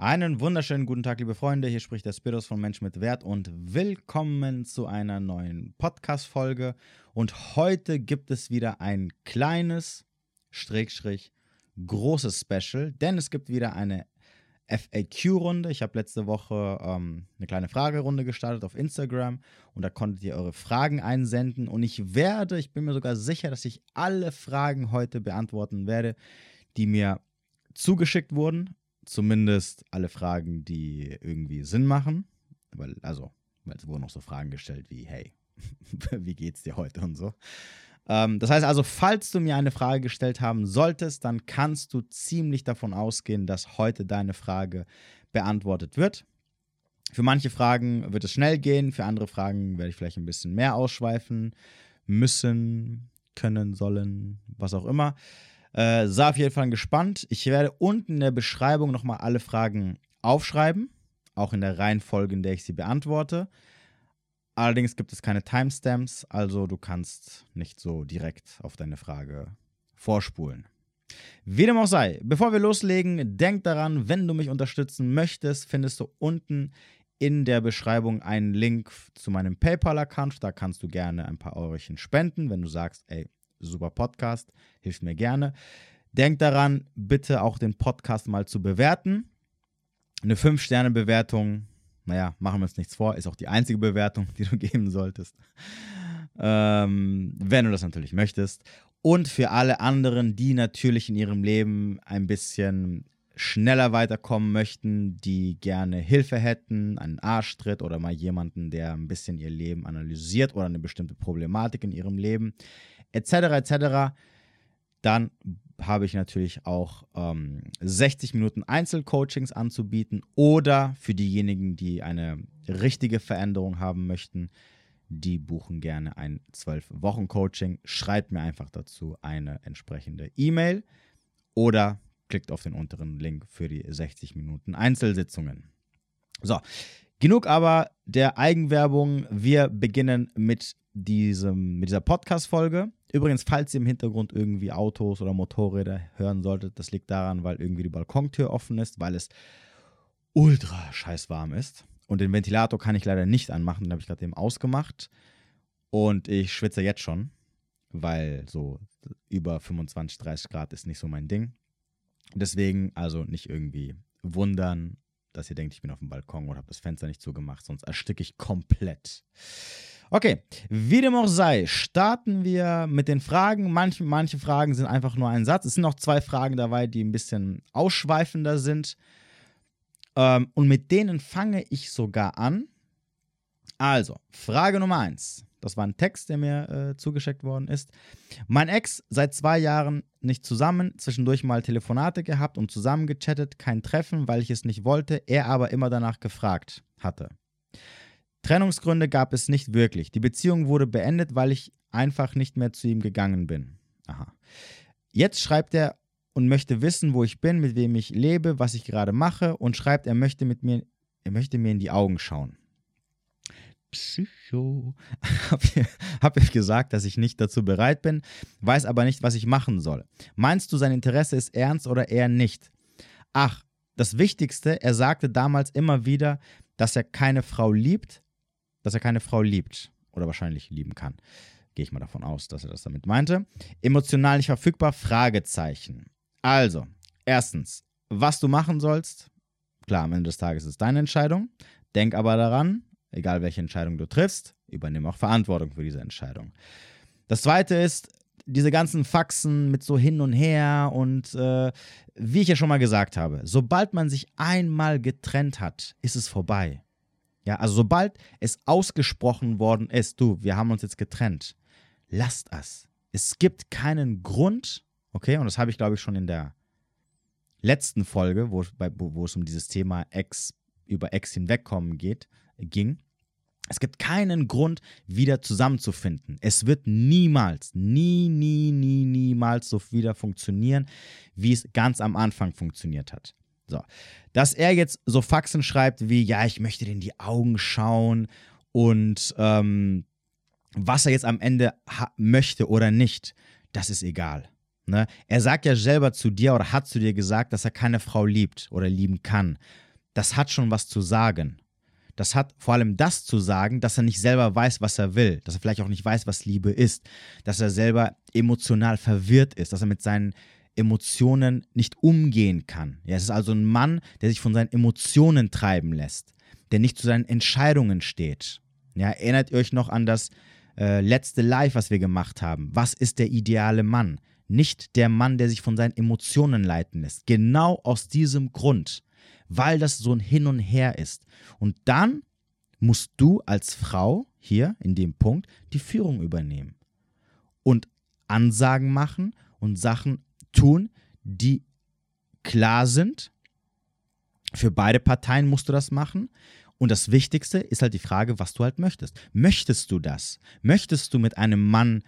Einen wunderschönen guten Tag, liebe Freunde. Hier spricht der Spiros von Mensch mit Wert und willkommen zu einer neuen Podcast-Folge. Und heute gibt es wieder ein kleines, Schrägstrich, großes Special, denn es gibt wieder eine FAQ-Runde. Ich habe letzte Woche ähm, eine kleine Fragerunde gestartet auf Instagram und da konntet ihr eure Fragen einsenden. Und ich werde, ich bin mir sogar sicher, dass ich alle Fragen heute beantworten werde, die mir zugeschickt wurden zumindest alle Fragen, die irgendwie Sinn machen. Weil, also, weil es wurden noch so Fragen gestellt wie, hey, wie geht's dir heute und so. Ähm, das heißt also, falls du mir eine Frage gestellt haben solltest, dann kannst du ziemlich davon ausgehen, dass heute deine Frage beantwortet wird. Für manche Fragen wird es schnell gehen, für andere Fragen werde ich vielleicht ein bisschen mehr ausschweifen müssen, können, sollen, was auch immer. Äh, sei auf jeden Fall gespannt. Ich werde unten in der Beschreibung nochmal alle Fragen aufschreiben, auch in der Reihenfolge, in der ich sie beantworte. Allerdings gibt es keine Timestamps, also du kannst nicht so direkt auf deine Frage vorspulen. Wie dem auch sei, bevor wir loslegen, denk daran, wenn du mich unterstützen möchtest, findest du unten in der Beschreibung einen Link zu meinem PayPal-Account. Da kannst du gerne ein paar Eurochen spenden, wenn du sagst, ey, super Podcast, hilft mir gerne. Denkt daran, bitte auch den Podcast mal zu bewerten. Eine 5-Sterne-Bewertung, naja, machen wir uns nichts vor, ist auch die einzige Bewertung, die du geben solltest. Ähm, wenn du das natürlich möchtest. Und für alle anderen, die natürlich in ihrem Leben ein bisschen schneller weiterkommen möchten, die gerne Hilfe hätten, einen Arschtritt oder mal jemanden, der ein bisschen ihr Leben analysiert oder eine bestimmte Problematik in ihrem Leben etc. etc. Dann habe ich natürlich auch ähm, 60 Minuten Einzelcoachings anzubieten oder für diejenigen, die eine richtige Veränderung haben möchten, die buchen gerne ein 12-Wochen-Coaching. Schreibt mir einfach dazu eine entsprechende E-Mail oder klickt auf den unteren Link für die 60 Minuten Einzelsitzungen. So, genug aber der Eigenwerbung. Wir beginnen mit, diesem, mit dieser Podcast-Folge. Übrigens, falls ihr im Hintergrund irgendwie Autos oder Motorräder hören solltet, das liegt daran, weil irgendwie die Balkontür offen ist, weil es ultra scheiß warm ist. Und den Ventilator kann ich leider nicht anmachen, den habe ich gerade eben ausgemacht. Und ich schwitze jetzt schon, weil so über 25, 30 Grad ist nicht so mein Ding. Deswegen also nicht irgendwie wundern, dass ihr denkt, ich bin auf dem Balkon oder habe das Fenster nicht zugemacht, sonst ersticke ich komplett. Okay, wie dem auch sei, starten wir mit den Fragen. Manche, manche Fragen sind einfach nur ein Satz. Es sind noch zwei Fragen dabei, die ein bisschen ausschweifender sind. Ähm, und mit denen fange ich sogar an. Also, Frage Nummer eins. Das war ein Text, der mir äh, zugeschickt worden ist. Mein Ex seit zwei Jahren nicht zusammen, zwischendurch mal Telefonate gehabt und zusammengechattet, kein Treffen, weil ich es nicht wollte, er aber immer danach gefragt hatte. Trennungsgründe gab es nicht wirklich. Die Beziehung wurde beendet, weil ich einfach nicht mehr zu ihm gegangen bin. Aha. Jetzt schreibt er und möchte wissen, wo ich bin, mit wem ich lebe, was ich gerade mache und schreibt, er möchte mit mir, er möchte mir in die Augen schauen. Psycho. Hab ich gesagt, dass ich nicht dazu bereit bin, weiß aber nicht, was ich machen soll. Meinst du, sein Interesse ist ernst oder eher nicht? Ach, das Wichtigste, er sagte damals immer wieder, dass er keine Frau liebt, dass er keine Frau liebt oder wahrscheinlich lieben kann. Gehe ich mal davon aus, dass er das damit meinte. Emotional nicht verfügbar? Fragezeichen. Also, erstens, was du machen sollst, klar, am Ende des Tages ist es deine Entscheidung. Denk aber daran, egal welche Entscheidung du triffst, übernimm auch Verantwortung für diese Entscheidung. Das zweite ist, diese ganzen Faxen mit so hin und her und äh, wie ich ja schon mal gesagt habe, sobald man sich einmal getrennt hat, ist es vorbei. Ja, also sobald es ausgesprochen worden ist, du, wir haben uns jetzt getrennt, lasst es. Es gibt keinen Grund, okay, und das habe ich glaube ich schon in der letzten Folge, wo, wo, wo es um dieses Thema Ex über Ex hinwegkommen geht, ging. Es gibt keinen Grund, wieder zusammenzufinden. Es wird niemals, nie, nie, nie, niemals so wieder funktionieren, wie es ganz am Anfang funktioniert hat. So. Dass er jetzt so Faxen schreibt wie, ja, ich möchte dir in die Augen schauen und ähm, was er jetzt am Ende möchte oder nicht, das ist egal. Ne? Er sagt ja selber zu dir oder hat zu dir gesagt, dass er keine Frau liebt oder lieben kann. das hat schon was zu sagen. Das hat vor allem das zu sagen, dass er nicht selber weiß, was er will, dass er vielleicht auch nicht weiß, was Liebe ist, dass er selber emotional verwirrt ist, dass er mit seinen Emotionen nicht umgehen kann. Ja, es ist also ein Mann, der sich von seinen Emotionen treiben lässt, der nicht zu seinen Entscheidungen steht. Ja, erinnert ihr euch noch an das äh, letzte Live, was wir gemacht haben? Was ist der ideale Mann? Nicht der Mann, der sich von seinen Emotionen leiten lässt. Genau aus diesem Grund, weil das so ein Hin und Her ist. Und dann musst du als Frau hier in dem Punkt die Führung übernehmen und Ansagen machen und Sachen tun, die klar sind. Für beide Parteien musst du das machen. Und das Wichtigste ist halt die Frage, was du halt möchtest. Möchtest du das? Möchtest du mit einem Mann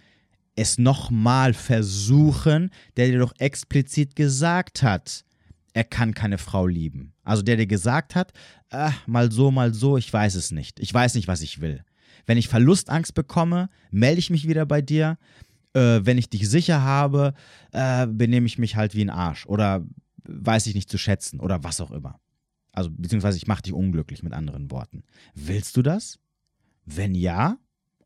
es nochmal versuchen, der dir doch explizit gesagt hat, er kann keine Frau lieben. Also der dir gesagt hat, äh, mal so, mal so, ich weiß es nicht. Ich weiß nicht, was ich will. Wenn ich Verlustangst bekomme, melde ich mich wieder bei dir. Äh, wenn ich dich sicher habe, äh, benehme ich mich halt wie ein Arsch oder weiß ich nicht zu schätzen oder was auch immer. Also beziehungsweise ich mache dich unglücklich mit anderen Worten. Willst du das? Wenn ja,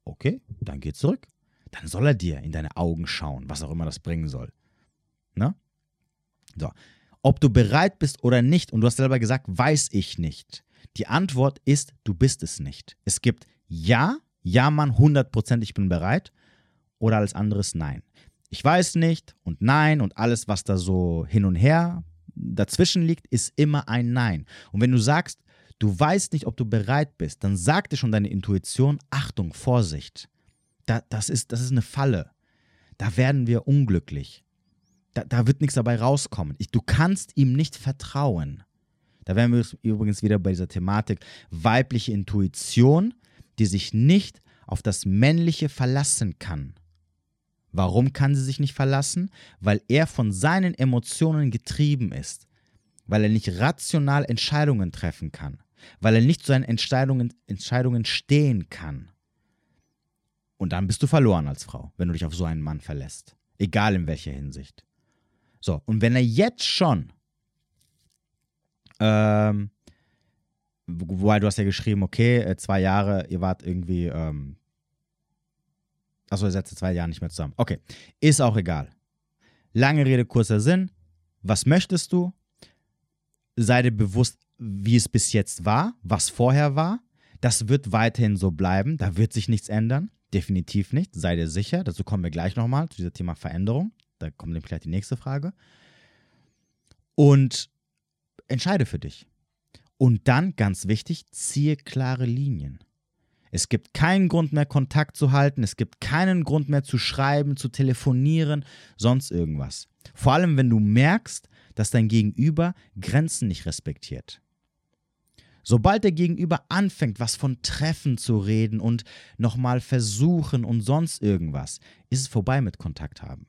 okay, dann geh zurück dann soll er dir in deine Augen schauen, was auch immer das bringen soll. Ne? So. Ob du bereit bist oder nicht, und du hast selber gesagt, weiß ich nicht. Die Antwort ist, du bist es nicht. Es gibt Ja, Ja, Mann, 100%, ich bin bereit, oder alles anderes Nein. Ich weiß nicht und Nein und alles, was da so hin und her dazwischen liegt, ist immer ein Nein. Und wenn du sagst, du weißt nicht, ob du bereit bist, dann sagt dir schon deine Intuition, Achtung, Vorsicht da, das, ist, das ist eine Falle. Da werden wir unglücklich. Da, da wird nichts dabei rauskommen. Ich, du kannst ihm nicht vertrauen. Da wären wir übrigens wieder bei dieser Thematik weibliche Intuition, die sich nicht auf das Männliche verlassen kann. Warum kann sie sich nicht verlassen? Weil er von seinen Emotionen getrieben ist. Weil er nicht rational Entscheidungen treffen kann. Weil er nicht zu seinen Entscheidungen, Entscheidungen stehen kann. Und dann bist du verloren als Frau, wenn du dich auf so einen Mann verlässt. Egal in welcher Hinsicht. So, und wenn er jetzt schon, ähm, wobei du hast ja geschrieben, okay, äh, zwei Jahre, ihr wart irgendwie, ähm, achso, ihr seid zwei Jahre nicht mehr zusammen. Okay, ist auch egal. Lange Rede, kurzer Sinn. Was möchtest du? Sei dir bewusst, wie es bis jetzt war, was vorher war. Das wird weiterhin so bleiben, da wird sich nichts ändern. Definitiv nicht, sei dir sicher. Dazu kommen wir gleich nochmal zu diesem Thema Veränderung. Da kommt nämlich gleich die nächste Frage. Und entscheide für dich. Und dann, ganz wichtig, ziehe klare Linien. Es gibt keinen Grund mehr, Kontakt zu halten. Es gibt keinen Grund mehr zu schreiben, zu telefonieren, sonst irgendwas. Vor allem, wenn du merkst, dass dein Gegenüber Grenzen nicht respektiert. Sobald der Gegenüber anfängt, was von Treffen zu reden und nochmal versuchen und sonst irgendwas, ist es vorbei mit Kontakt haben.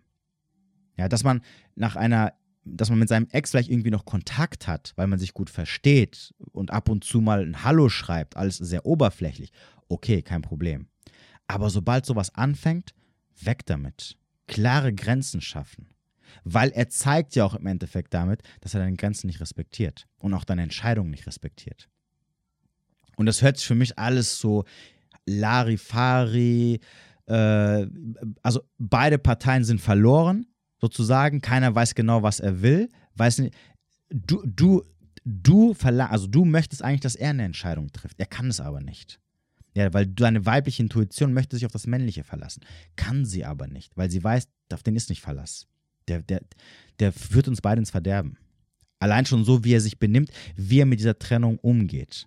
Ja, dass man nach einer, dass man mit seinem Ex vielleicht irgendwie noch Kontakt hat, weil man sich gut versteht und ab und zu mal ein Hallo schreibt, alles sehr oberflächlich. Okay, kein Problem. Aber sobald sowas anfängt, weg damit. Klare Grenzen schaffen. Weil er zeigt ja auch im Endeffekt damit, dass er deine Grenzen nicht respektiert und auch deine Entscheidungen nicht respektiert. Und das hört sich für mich alles so Larifari, äh, also beide Parteien sind verloren, sozusagen. Keiner weiß genau, was er will. Weiß nicht, du, du, du verlang, also du möchtest eigentlich, dass er eine Entscheidung trifft. Er kann es aber nicht. Ja, weil deine weibliche Intuition möchte sich auf das Männliche verlassen. Kann sie aber nicht, weil sie weiß, auf den ist nicht Verlass. Der, der, der führt uns beide ins Verderben. Allein schon so, wie er sich benimmt, wie er mit dieser Trennung umgeht.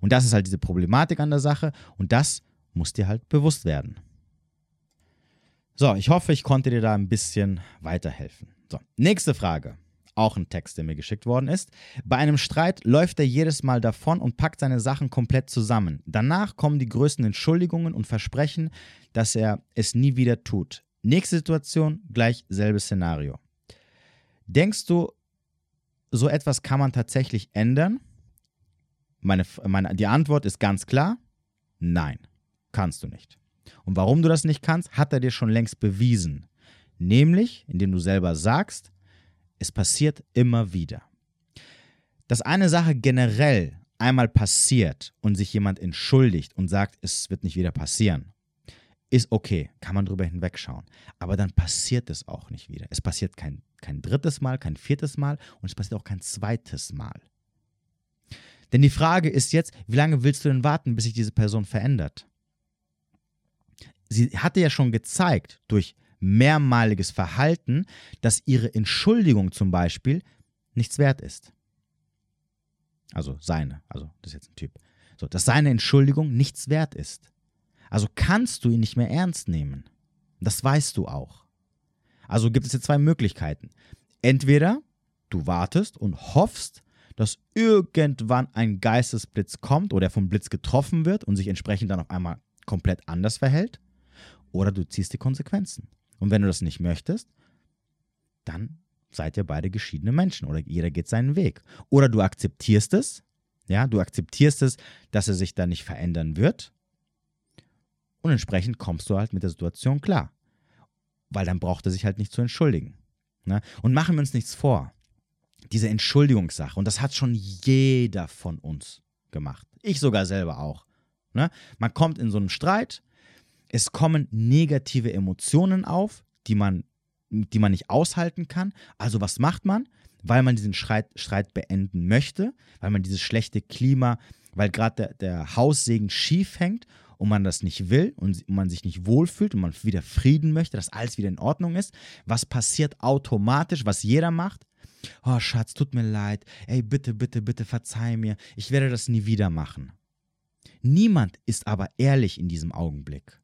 Und das ist halt diese Problematik an der Sache und das muss dir halt bewusst werden. So, ich hoffe, ich konnte dir da ein bisschen weiterhelfen. So, nächste Frage. Auch ein Text, der mir geschickt worden ist. Bei einem Streit läuft er jedes Mal davon und packt seine Sachen komplett zusammen. Danach kommen die größten Entschuldigungen und Versprechen, dass er es nie wieder tut. Nächste Situation, gleich selbes Szenario. Denkst du, so etwas kann man tatsächlich ändern? Meine, meine, die Antwort ist ganz klar, nein, kannst du nicht. Und warum du das nicht kannst, hat er dir schon längst bewiesen. Nämlich, indem du selber sagst, es passiert immer wieder. dass eine Sache generell einmal passiert und sich jemand entschuldigt und sagt, es wird nicht wieder passieren, ist okay, kann man drüber hinwegschauen. Aber dann passiert es auch nicht wieder. Es passiert kein, kein drittes Mal, kein viertes Mal und es passiert auch kein zweites Mal. Denn die Frage ist jetzt, wie lange willst du denn warten, bis sich diese Person verändert? Sie hatte ja schon gezeigt durch mehrmaliges Verhalten, dass ihre Entschuldigung zum Beispiel nichts wert ist. Also seine, also das ist jetzt ein Typ. So, dass seine Entschuldigung nichts wert ist. Also kannst du ihn nicht mehr ernst nehmen. Das weißt du auch. Also gibt es jetzt zwei Möglichkeiten. Entweder du wartest und hoffst, dass irgendwann ein Geistesblitz kommt oder er vom Blitz getroffen wird und sich entsprechend dann auf einmal komplett anders verhält. Oder du ziehst die Konsequenzen. Und wenn du das nicht möchtest, dann seid ihr beide geschiedene Menschen oder jeder geht seinen Weg. Oder du akzeptierst es, ja, du akzeptierst es, dass er sich da nicht verändern wird und entsprechend kommst du halt mit der Situation klar. Weil dann braucht er sich halt nicht zu entschuldigen. Ne? Und machen wir uns nichts vor. Diese Entschuldigungssache, und das hat schon jeder von uns gemacht. Ich sogar selber auch. Ne? Man kommt in so einen Streit, es kommen negative Emotionen auf, die man, die man nicht aushalten kann. Also was macht man? Weil man diesen Streit, Streit beenden möchte, weil man dieses schlechte Klima, weil gerade der, der Haussegen schief hängt und man das nicht will und man sich nicht wohlfühlt und man wieder Frieden möchte, dass alles wieder in Ordnung ist, was passiert automatisch, was jeder macht? Oh Schatz, tut mir leid. Ey, bitte, bitte, bitte verzeih mir. Ich werde das nie wieder machen. Niemand ist aber ehrlich in diesem Augenblick.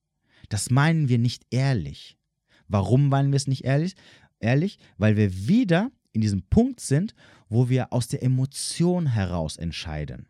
Das meinen wir nicht ehrlich. Warum meinen wir es nicht ehrlich? Ehrlich, weil wir wieder in diesem Punkt sind, wo wir aus der Emotion heraus entscheiden.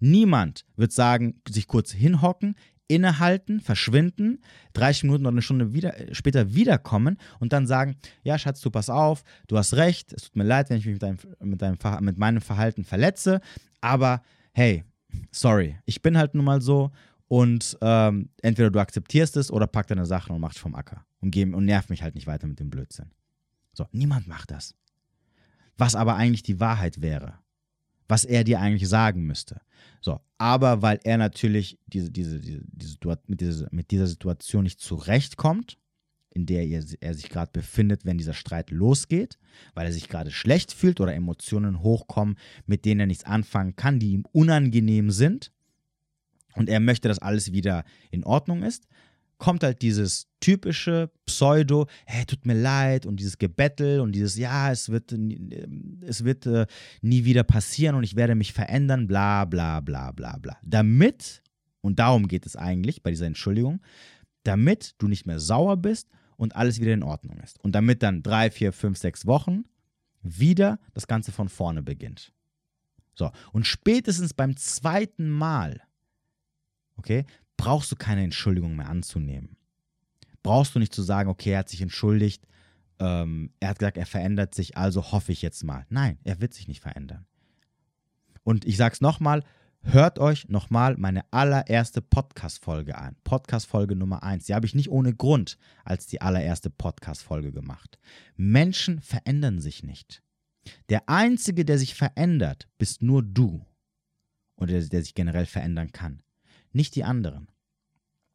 Niemand wird sagen, sich kurz hinhocken, innehalten, verschwinden, 30 Minuten oder eine Stunde wieder, später wiederkommen und dann sagen, ja Schatz, du pass auf, du hast recht, es tut mir leid, wenn ich mich mit, deinem, mit, deinem, mit meinem Verhalten verletze, aber hey, sorry, ich bin halt nun mal so und ähm, entweder du akzeptierst es oder pack deine Sachen und mach dich vom Acker und, geh, und nerv mich halt nicht weiter mit dem Blödsinn. So, niemand macht das. Was aber eigentlich die Wahrheit wäre was er dir eigentlich sagen müsste. So, aber weil er natürlich diese, diese, diese, diese mit, dieser, mit dieser Situation nicht zurechtkommt, in der er, er sich gerade befindet, wenn dieser Streit losgeht, weil er sich gerade schlecht fühlt oder Emotionen hochkommen, mit denen er nichts anfangen kann, die ihm unangenehm sind, und er möchte, dass alles wieder in Ordnung ist, kommt halt dieses typische Pseudo, hey, tut mir leid und dieses Gebettel und dieses, ja, es wird, es wird äh, nie wieder passieren und ich werde mich verändern, bla bla bla bla bla. Damit, und darum geht es eigentlich bei dieser Entschuldigung, damit du nicht mehr sauer bist und alles wieder in Ordnung ist. Und damit dann drei, vier, fünf, sechs Wochen wieder das Ganze von vorne beginnt. So, und spätestens beim zweiten Mal, okay, brauchst du keine Entschuldigung mehr anzunehmen. Brauchst du nicht zu sagen, okay, er hat sich entschuldigt, ähm, er hat gesagt, er verändert sich, also hoffe ich jetzt mal. Nein, er wird sich nicht verändern. Und ich sage es nochmal, hört euch nochmal meine allererste Podcast-Folge an. Podcast-Folge Nummer 1. Die habe ich nicht ohne Grund als die allererste Podcast-Folge gemacht. Menschen verändern sich nicht. Der Einzige, der sich verändert, bist nur du. Oder der, der sich generell verändern kann nicht die anderen.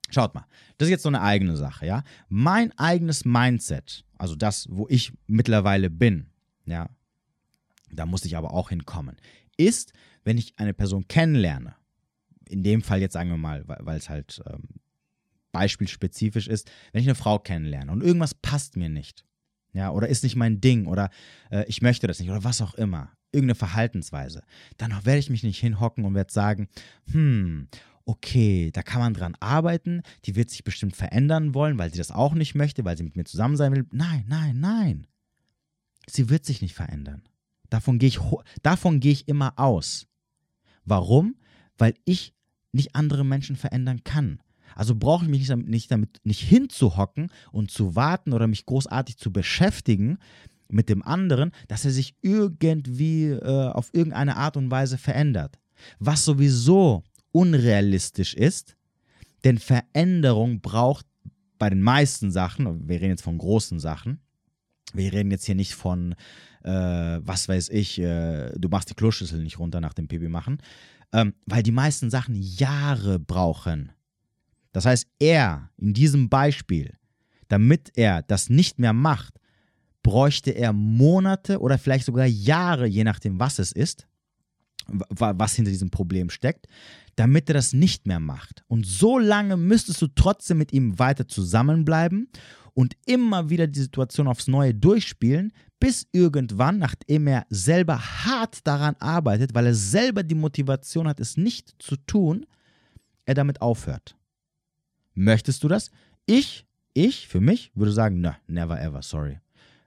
Schaut mal, das ist jetzt so eine eigene Sache, ja. Mein eigenes Mindset, also das, wo ich mittlerweile bin, ja, da muss ich aber auch hinkommen, ist, wenn ich eine Person kennenlerne, in dem Fall jetzt sagen wir mal, weil es halt ähm, beispielspezifisch ist, wenn ich eine Frau kennenlerne und irgendwas passt mir nicht, ja, oder ist nicht mein Ding oder äh, ich möchte das nicht oder was auch immer, irgendeine Verhaltensweise, dann werde ich mich nicht hinhocken und werde sagen, hm, okay, da kann man dran arbeiten, die wird sich bestimmt verändern wollen, weil sie das auch nicht möchte, weil sie mit mir zusammen sein will. Nein, nein, nein. Sie wird sich nicht verändern. Davon gehe ich, davon gehe ich immer aus. Warum? Weil ich nicht andere Menschen verändern kann. Also brauche ich mich nicht damit, nicht damit nicht hinzuhocken und zu warten oder mich großartig zu beschäftigen mit dem anderen, dass er sich irgendwie äh, auf irgendeine Art und Weise verändert. Was sowieso unrealistisch ist, denn Veränderung braucht bei den meisten Sachen, wir reden jetzt von großen Sachen, wir reden jetzt hier nicht von äh, was weiß ich, äh, du machst die Kloschüssel nicht runter nach dem Pipi machen, ähm, weil die meisten Sachen Jahre brauchen. Das heißt, er in diesem Beispiel, damit er das nicht mehr macht, bräuchte er Monate oder vielleicht sogar Jahre, je nachdem, was es ist, was hinter diesem Problem steckt, damit er das nicht mehr macht. Und so lange müsstest du trotzdem mit ihm weiter zusammenbleiben und immer wieder die Situation aufs Neue durchspielen, bis irgendwann, nachdem er selber hart daran arbeitet, weil er selber die Motivation hat, es nicht zu tun, er damit aufhört. Möchtest du das? Ich, ich für mich würde sagen, na, never ever, sorry.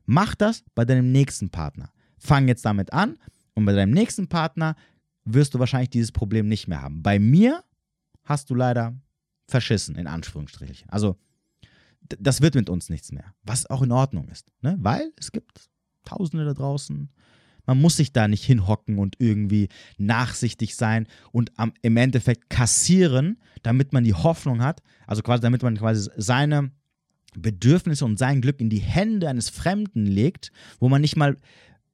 Mach das bei deinem nächsten Partner. Fang jetzt damit an und bei deinem nächsten Partner wirst du wahrscheinlich dieses Problem nicht mehr haben. Bei mir hast du leider verschissen, in Anführungsstrichen. Also, das wird mit uns nichts mehr, was auch in Ordnung ist, ne? weil es gibt Tausende da draußen. Man muss sich da nicht hinhocken und irgendwie nachsichtig sein und am, im Endeffekt kassieren, damit man die Hoffnung hat, also quasi damit man quasi seine Bedürfnisse und sein Glück in die Hände eines Fremden legt, wo man nicht mal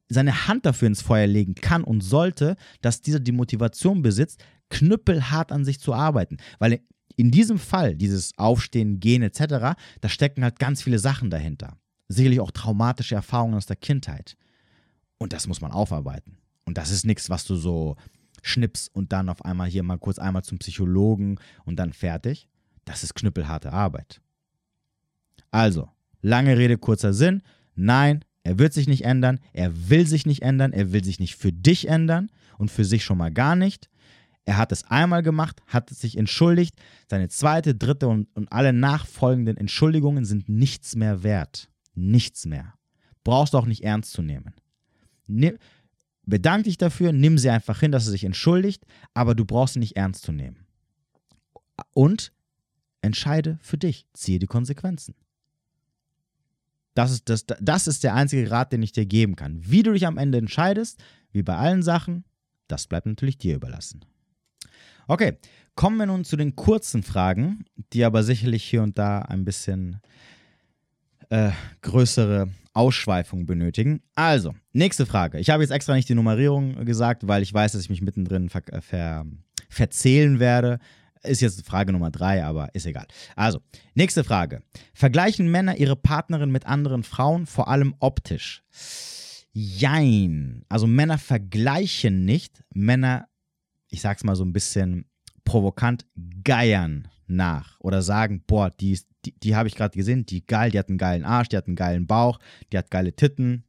seine Hand dafür ins Feuer legen kann und sollte, dass dieser die Motivation besitzt, knüppelhart an sich zu arbeiten. Weil in diesem Fall, dieses Aufstehen, Gehen etc., da stecken halt ganz viele Sachen dahinter. Sicherlich auch traumatische Erfahrungen aus der Kindheit. Und das muss man aufarbeiten. Und das ist nichts, was du so schnippst und dann auf einmal hier mal kurz einmal zum Psychologen und dann fertig. Das ist knüppelharte Arbeit. Also, lange Rede, kurzer Sinn. Nein, er wird sich nicht ändern, er will sich nicht ändern, er will sich nicht für dich ändern und für sich schon mal gar nicht. Er hat es einmal gemacht, hat sich entschuldigt. Seine zweite, dritte und, und alle nachfolgenden Entschuldigungen sind nichts mehr wert. Nichts mehr. Brauchst du auch nicht ernst zu nehmen. Nimm, bedank dich dafür, nimm sie einfach hin, dass er sich entschuldigt, aber du brauchst sie nicht ernst zu nehmen. Und entscheide für dich, ziehe die Konsequenzen. Das ist, das, das ist der einzige Rat, den ich dir geben kann. Wie du dich am Ende entscheidest, wie bei allen Sachen, das bleibt natürlich dir überlassen. Okay, kommen wir nun zu den kurzen Fragen, die aber sicherlich hier und da ein bisschen äh, größere Ausschweifung benötigen. Also, nächste Frage. Ich habe jetzt extra nicht die Nummerierung gesagt, weil ich weiß, dass ich mich mittendrin ver ver verzählen werde. Ist jetzt Frage Nummer drei, aber ist egal. Also, nächste Frage. Vergleichen Männer ihre Partnerin mit anderen Frauen, vor allem optisch? Jein. Also Männer vergleichen nicht. Männer, ich sag's mal so ein bisschen provokant, geiern nach oder sagen, boah, die, die, die habe ich gerade gesehen, die geil, die hat einen geilen Arsch, die hat einen geilen Bauch, die hat geile Titten,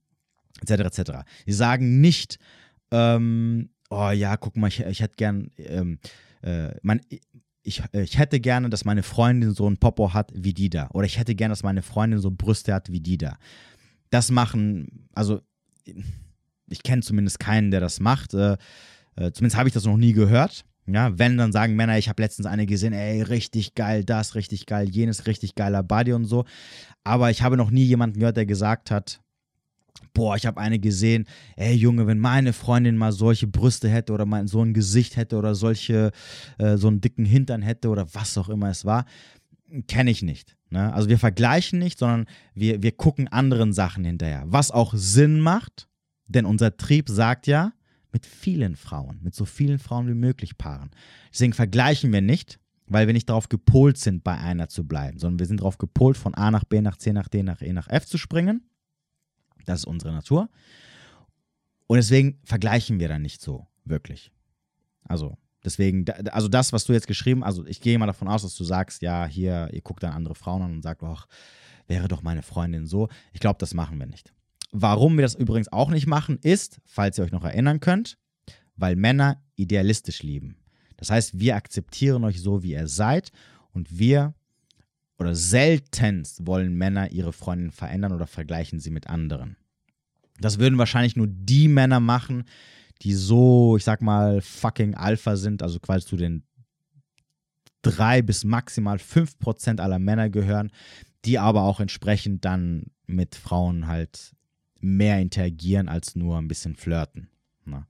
etc. etc. Die sagen nicht, ähm, oh ja, guck mal, ich, ich hätte gern, ähm, äh, mein, ich, ich hätte gerne, dass meine Freundin so ein Popo hat wie die da. Oder ich hätte gerne, dass meine Freundin so Brüste hat wie die da. Das machen, also ich kenne zumindest keinen, der das macht. Äh, äh, zumindest habe ich das noch nie gehört. Ja, wenn dann sagen Männer, ich habe letztens eine gesehen, ey, richtig geil, das, richtig geil, jenes, richtig geiler Body und so. Aber ich habe noch nie jemanden gehört, der gesagt hat, boah, ich habe eine gesehen, ey Junge, wenn meine Freundin mal solche Brüste hätte oder mal so ein Gesicht hätte oder solche, äh, so einen dicken Hintern hätte oder was auch immer es war, kenne ich nicht. Ne? Also wir vergleichen nicht, sondern wir, wir gucken anderen Sachen hinterher. Was auch Sinn macht, denn unser Trieb sagt ja, mit vielen Frauen, mit so vielen Frauen wie möglich paaren. Deswegen vergleichen wir nicht, weil wir nicht darauf gepolt sind, bei einer zu bleiben, sondern wir sind darauf gepolt, von A nach B nach C nach D nach E nach F zu springen das ist unsere Natur. Und deswegen vergleichen wir dann nicht so wirklich. Also, deswegen, also das, was du jetzt geschrieben, also ich gehe mal davon aus, dass du sagst, ja, hier, ihr guckt dann andere Frauen an und sagt, ach, wäre doch meine Freundin so. Ich glaube, das machen wir nicht. Warum wir das übrigens auch nicht machen, ist, falls ihr euch noch erinnern könnt, weil Männer idealistisch lieben. Das heißt, wir akzeptieren euch so, wie ihr seid und wir oder seltenst wollen Männer ihre Freundin verändern oder vergleichen sie mit anderen. Das würden wahrscheinlich nur die Männer machen, die so, ich sag mal, fucking Alpha sind, also quasi zu den drei bis maximal fünf Prozent aller Männer gehören, die aber auch entsprechend dann mit Frauen halt mehr interagieren als nur ein bisschen flirten. Na.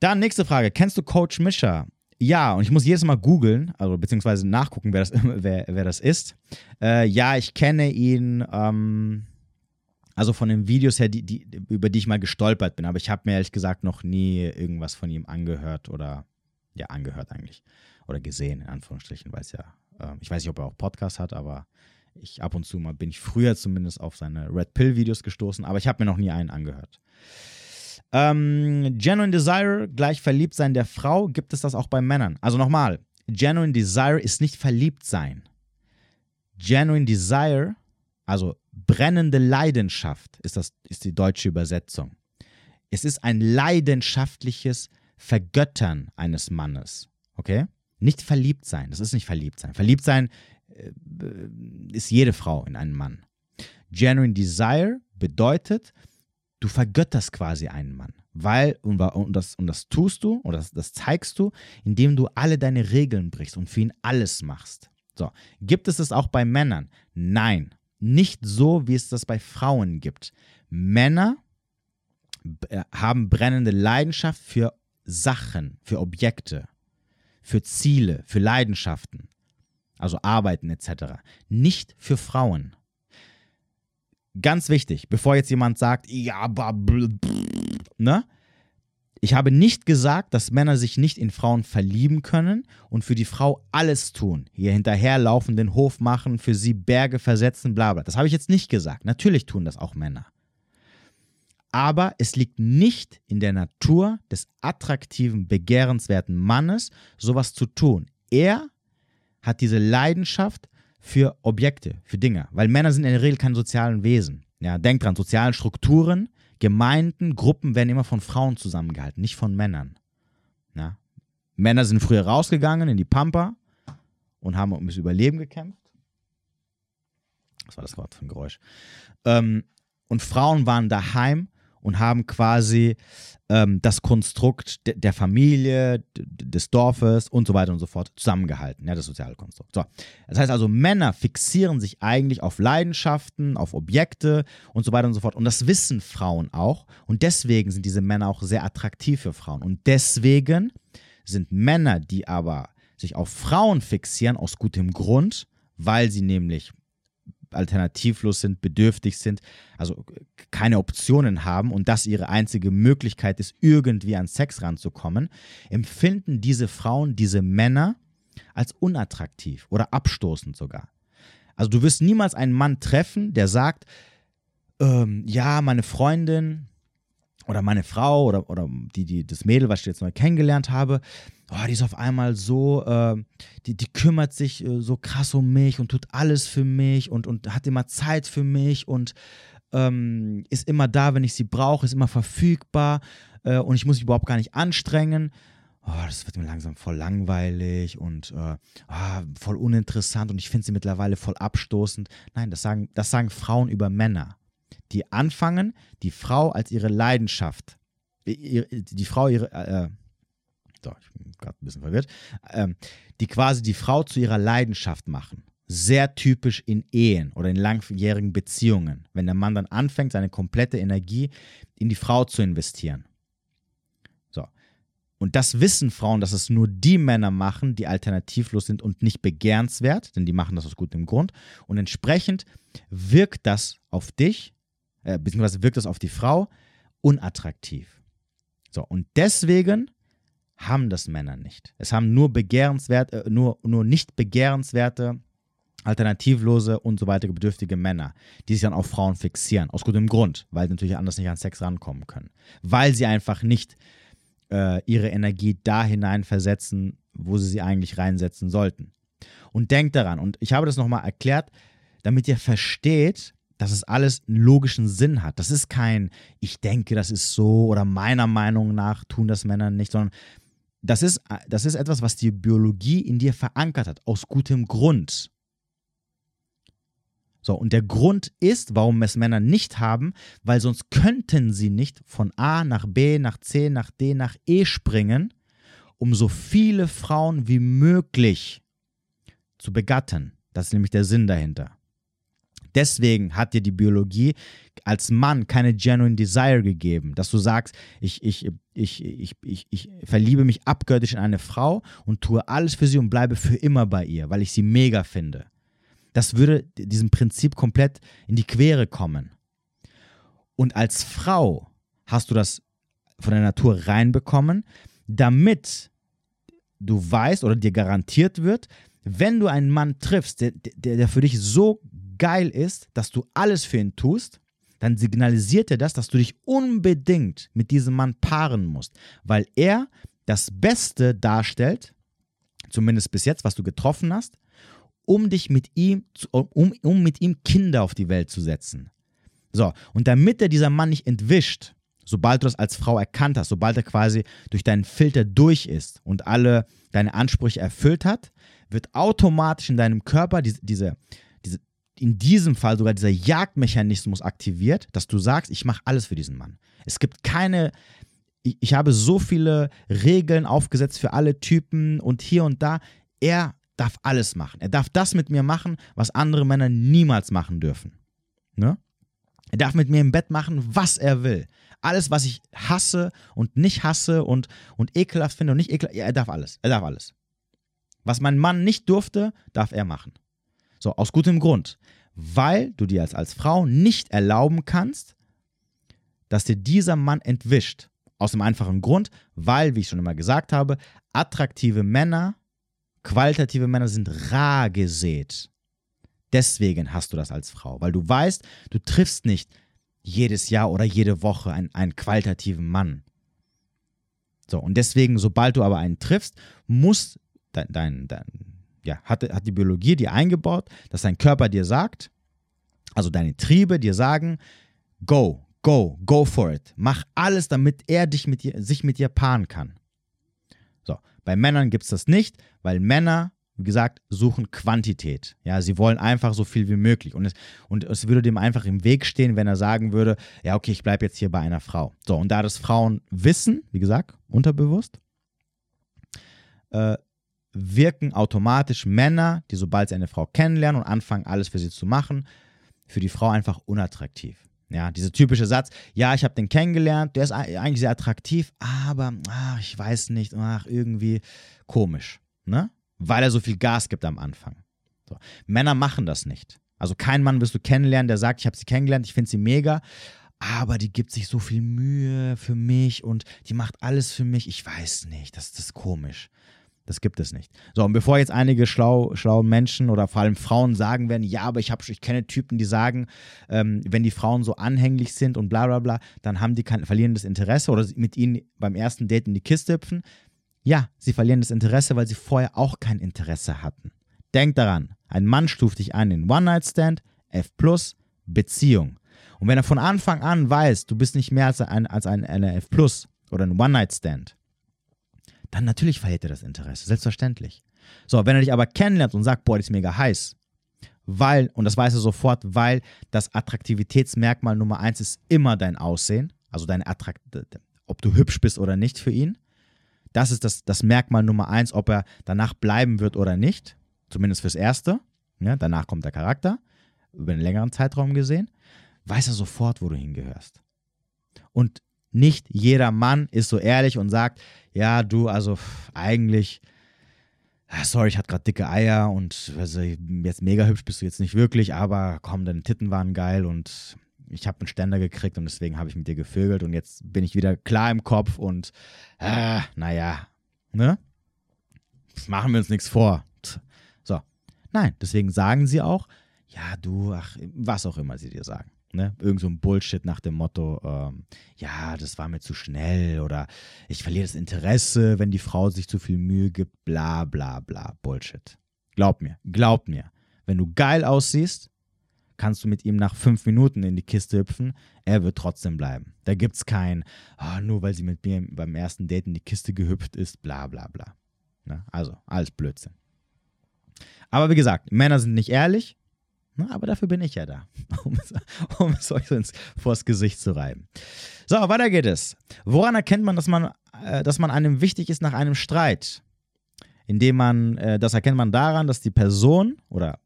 Dann nächste Frage. Kennst du Coach Mischer? Ja, und ich muss jedes Mal googeln, also beziehungsweise nachgucken, wer das, wer, wer das ist. Äh, ja, ich kenne ihn. Ähm, Also von den Videos her, die, die, über die ich mal gestolpert bin. Aber ich habe mir ehrlich gesagt noch nie irgendwas von ihm angehört oder, ja, angehört eigentlich. Oder gesehen, in Anführungsstrichen, weil es ja, äh, ich weiß nicht, ob er auch Podcast hat, aber ich ab und zu mal bin ich früher zumindest auf seine Red Pill Videos gestoßen, aber ich habe mir noch nie einen angehört. Ähm, Genuine Desire gleich verliebt sein der Frau, gibt es das auch bei Männern? Also nochmal, Genuine Desire ist nicht verliebt sein. Genuine Desire, also brennende Leidenschaft, ist, das, ist die deutsche Übersetzung. Es ist ein leidenschaftliches Vergöttern eines Mannes. Okay? Nicht verliebt sein, das ist nicht verliebt sein. Verliebt sein äh, ist jede Frau in einen Mann. Genuine Desire bedeutet, du vergötterst quasi einen Mann. Weil, und, und, das, und das tust du, oder das, das zeigst du, indem du alle deine Regeln brichst und für ihn alles machst. So, gibt es das auch bei Männern? Nein, nicht so, wie es das bei Frauen gibt. Männer äh, haben brennende Leidenschaft für Sachen, für Objekte, für Ziele, für Leidenschaften, also Arbeiten etc. Nicht für Frauen. Ganz wichtig, bevor jetzt jemand sagt, ja, ne? Ich habe nicht gesagt, dass Männer sich nicht in Frauen verlieben können und für die Frau alles tun. Hier hinterherlaufen, den Hof machen, für sie Berge versetzen, bla bla. Das habe ich jetzt nicht gesagt. Natürlich tun das auch Männer. Aber es liegt nicht in der Natur des attraktiven, begehrenswerten Mannes, sowas zu tun. Er hat diese Leidenschaft für Objekte, für Dinge. Weil Männer sind in der Regel keine sozialen Wesen. Ja, denkt dran, sozialen Strukturen, Gemeinden, Gruppen werden immer von Frauen zusammengehalten, nicht von Männern. Ja. Männer sind früher rausgegangen in die Pampa und haben ums Überleben gekämpft. Was war das Wort für ein Geräusch? Ähm, und Frauen waren daheim und haben quasi ähm, das Konstrukt de der Familie, des Dorfes und so weiter und so fort zusammengehalten, ja, das soziale Konstrukt. So. Das heißt also, Männer fixieren sich eigentlich auf Leidenschaften, auf Objekte und so weiter und so fort. Und das wissen Frauen auch. Und deswegen sind diese Männer auch sehr attraktiv für Frauen. Und deswegen sind Männer, die aber sich auf Frauen fixieren, aus gutem Grund, weil sie nämlich alternativlos sind, bedürftig sind, also keine Optionen haben und das ihre einzige Möglichkeit ist, irgendwie an Sex ranzukommen, empfinden diese Frauen, diese Männer als unattraktiv oder abstoßend sogar. Also du wirst niemals einen Mann treffen, der sagt, ähm, ja, meine Freundin oder meine Frau oder, oder die, die, das Mädel, was ich jetzt neu kennengelernt habe, oh, die ist auf einmal so, äh, die, die kümmert sich äh, so krass um mich und tut alles für mich und, und hat immer Zeit für mich und ähm, ist immer da, wenn ich sie brauche, ist immer verfügbar äh, und ich muss mich überhaupt gar nicht anstrengen. Oh, das wird mir langsam voll langweilig und oh, voll uninteressant und ich finde sie mittlerweile voll abstoßend. Nein, das sagen, das sagen Frauen über Männer, die anfangen, die Frau als ihre Leidenschaft, die Frau ihre, äh, so, ich bin gerade ein bisschen verwirrt, ähm, die quasi die Frau zu ihrer Leidenschaft machen. Sehr typisch in Ehen oder in langjährigen Beziehungen, wenn der Mann dann anfängt, seine komplette Energie in die Frau zu investieren. So. Und das wissen Frauen, dass es nur die Männer machen, die alternativlos sind und nicht begehrenswert, denn die machen das aus gutem Grund. Und entsprechend wirkt das auf dich, äh, beziehungsweise wirkt das auf die Frau unattraktiv. So, und deswegen haben das Männer nicht. Es haben nur begehrenswert, äh, nur, nur nicht begehrenswerte, alternativlose und so weiter bedürftige Männer, die sich dann auf Frauen fixieren. Aus gutem Grund, weil sie natürlich anders nicht an Sex rankommen können. Weil sie einfach nicht äh, ihre Energie da hinein versetzen, wo sie sie eigentlich reinsetzen sollten. Und denkt daran, und ich habe das nochmal erklärt, damit ihr versteht, dass es alles einen logischen Sinn hat. Das ist kein, ich denke, das ist so oder meiner Meinung nach tun das Männer nicht, sondern das ist, das ist etwas, was die Biologie in dir verankert hat, aus gutem Grund. So, und der Grund ist, warum es Männer nicht haben, weil sonst könnten sie nicht von A nach B, nach C, nach D, nach E springen, um so viele Frauen wie möglich zu begatten. Das ist nämlich der Sinn dahinter. Deswegen hat dir die Biologie als Mann keine genuine Desire gegeben, dass du sagst, ich, ich, ich, ich, ich, ich verliebe mich abgöttisch in eine Frau und tue alles für sie und bleibe für immer bei ihr, weil ich sie mega finde. Das würde diesem Prinzip komplett in die Quere kommen. Und als Frau hast du das von der Natur reinbekommen, damit du weißt oder dir garantiert wird, wenn du einen Mann triffst, der, der, der für dich so geil ist, dass du alles für ihn tust, dann signalisiert er das, dass du dich unbedingt mit diesem Mann paaren musst, weil er das Beste darstellt, zumindest bis jetzt, was du getroffen hast, um dich mit ihm, um, um mit ihm Kinder auf die Welt zu setzen. So, und damit er dieser Mann nicht entwischt, sobald du das als Frau erkannt hast, sobald er quasi durch deinen Filter durch ist und alle deine Ansprüche erfüllt hat, wird automatisch in deinem Körper diese, diese, diese in diesem Fall sogar dieser Jagdmechanismus aktiviert, dass du sagst, ich mache alles für diesen Mann. Es gibt keine, ich, ich habe so viele Regeln aufgesetzt für alle Typen und hier und da. Er darf alles machen. Er darf das mit mir machen, was andere Männer niemals machen dürfen. Ne? Er darf mit mir im Bett machen, was er will. Alles, was ich hasse und nicht hasse und, und ekelhaft finde und nicht ekelhaft, er darf alles. Er darf alles. Was mein Mann nicht durfte, darf er machen. So, aus gutem Grund. Weil du dir als, als Frau nicht erlauben kannst, dass dir dieser Mann entwischt. Aus dem einfachen Grund, weil, wie ich schon immer gesagt habe, attraktive Männer, qualitative Männer sind rar gesät. Deswegen hast du das als Frau, weil du weißt, du triffst nicht jedes Jahr oder jede Woche einen, einen qualitativen Mann. So, und deswegen, sobald du aber einen triffst, muss dein, dein, dein ja, hat, hat die Biologie dir eingebaut, dass dein Körper dir sagt, also deine Triebe dir sagen, go, go, go for it. Mach alles, damit er dich mit dir, sich mit dir paaren kann. So, bei Männern gibt es das nicht, weil Männer wie gesagt, suchen Quantität. Ja, sie wollen einfach so viel wie möglich. Und es, und es würde dem einfach im Weg stehen, wenn er sagen würde, ja, okay, ich bleibe jetzt hier bei einer Frau. So, und da das Frauen wissen, wie gesagt, unterbewusst, äh, wirken automatisch Männer, die sobald sie eine Frau kennenlernen und anfangen, alles für sie zu machen, für die Frau einfach unattraktiv. Ja, dieser typische Satz, ja, ich habe den kennengelernt, der ist eigentlich sehr attraktiv, aber ach, ich weiß nicht, ach, irgendwie komisch. Ne? weil er so viel Gas gibt am Anfang. So. Männer machen das nicht. Also kein Mann wirst du kennenlernen, der sagt, ich habe sie kennengelernt, ich finde sie mega, aber die gibt sich so viel Mühe für mich und die macht alles für mich. Ich weiß nicht, das, das ist komisch. Das gibt es nicht. So, und bevor jetzt einige schlau, schlaue Menschen oder vor allem Frauen sagen werden, ja, aber ich, hab, ich kenne Typen, die sagen, ähm, wenn die Frauen so anhänglich sind und bla bla bla, dann haben die kein, verlieren das Interesse oder mit ihnen beim ersten Date in die Kiste hüpfen. Ja, sie verlieren das Interesse, weil sie vorher auch kein Interesse hatten. Denk daran, ein Mann stuft dich ein in One-Night-Stand, F+, Beziehung. Und wenn er von Anfang an weiß, du bist nicht mehr als ein, als ein, eine F+, oder ein One-Night-Stand, dann natürlich verliert er das Interesse, selbstverständlich. So, wenn er dich aber kennenlernt und sagt, boah, die ist mega heiß, weil, und das weiß er sofort, weil das Attraktivitätsmerkmal Nummer eins ist immer dein Aussehen, also deine Attrakt ob du hübsch bist oder nicht für ihn. Das ist das, das Merkmal Nummer eins, ob er danach bleiben wird oder nicht. Zumindest fürs Erste. Ja, danach kommt der Charakter, über einen längeren Zeitraum gesehen. Weiß er sofort, wo du hingehörst. Und nicht jeder Mann ist so ehrlich und sagt, ja, du, also eigentlich, ah, sorry, ich hatte gerade dicke Eier und also, jetzt mega hübsch bist du jetzt nicht wirklich, aber komm, deine Titten waren geil und ich habe einen Ständer gekriegt und deswegen habe ich mit dir gevögelt und jetzt bin ich wieder klar im Kopf und äh, naja, ne? Machen wir uns nichts vor. So. Nein, deswegen sagen sie auch, ja, du, ach, was auch immer sie dir sagen. Ne? Irgend so ein Bullshit nach dem Motto, ähm, ja, das war mir zu schnell oder ich verliere das Interesse, wenn die Frau sich zu viel Mühe gibt, bla bla bla, Bullshit. Glaub mir, glaub mir, wenn du geil aussiehst, kannst du mit ihm nach fünf Minuten in die Kiste hüpfen, er wird trotzdem bleiben. Da gibt es kein, oh, nur weil sie mit mir beim ersten Date in die Kiste gehüpft ist, bla bla bla. Ne? Also, alles Blödsinn. Aber wie gesagt, Männer sind nicht ehrlich, aber dafür bin ich ja da, um es, um es euch ins, vors Gesicht zu reiben. So, weiter geht es. Woran erkennt man, dass man, äh, dass man einem wichtig ist nach einem Streit? Indem man, äh, das erkennt man daran, dass die Person oder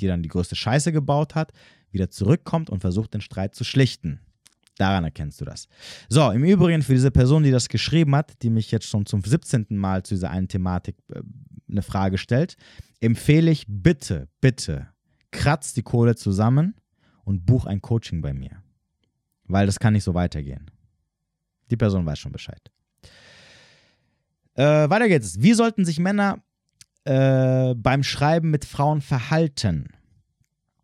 die dann die größte Scheiße gebaut hat, wieder zurückkommt und versucht, den Streit zu schlichten. Daran erkennst du das. So, im Übrigen für diese Person, die das geschrieben hat, die mich jetzt schon zum 17. Mal zu dieser einen Thematik äh, eine Frage stellt, empfehle ich bitte, bitte, kratz die Kohle zusammen und buch ein Coaching bei mir. weil das kann nicht so weitergehen. Die Person weiß schon Bescheid. Äh, weiter geht's. Wie sollten sich Männer äh, beim Schreiben mit Frauen verhalten?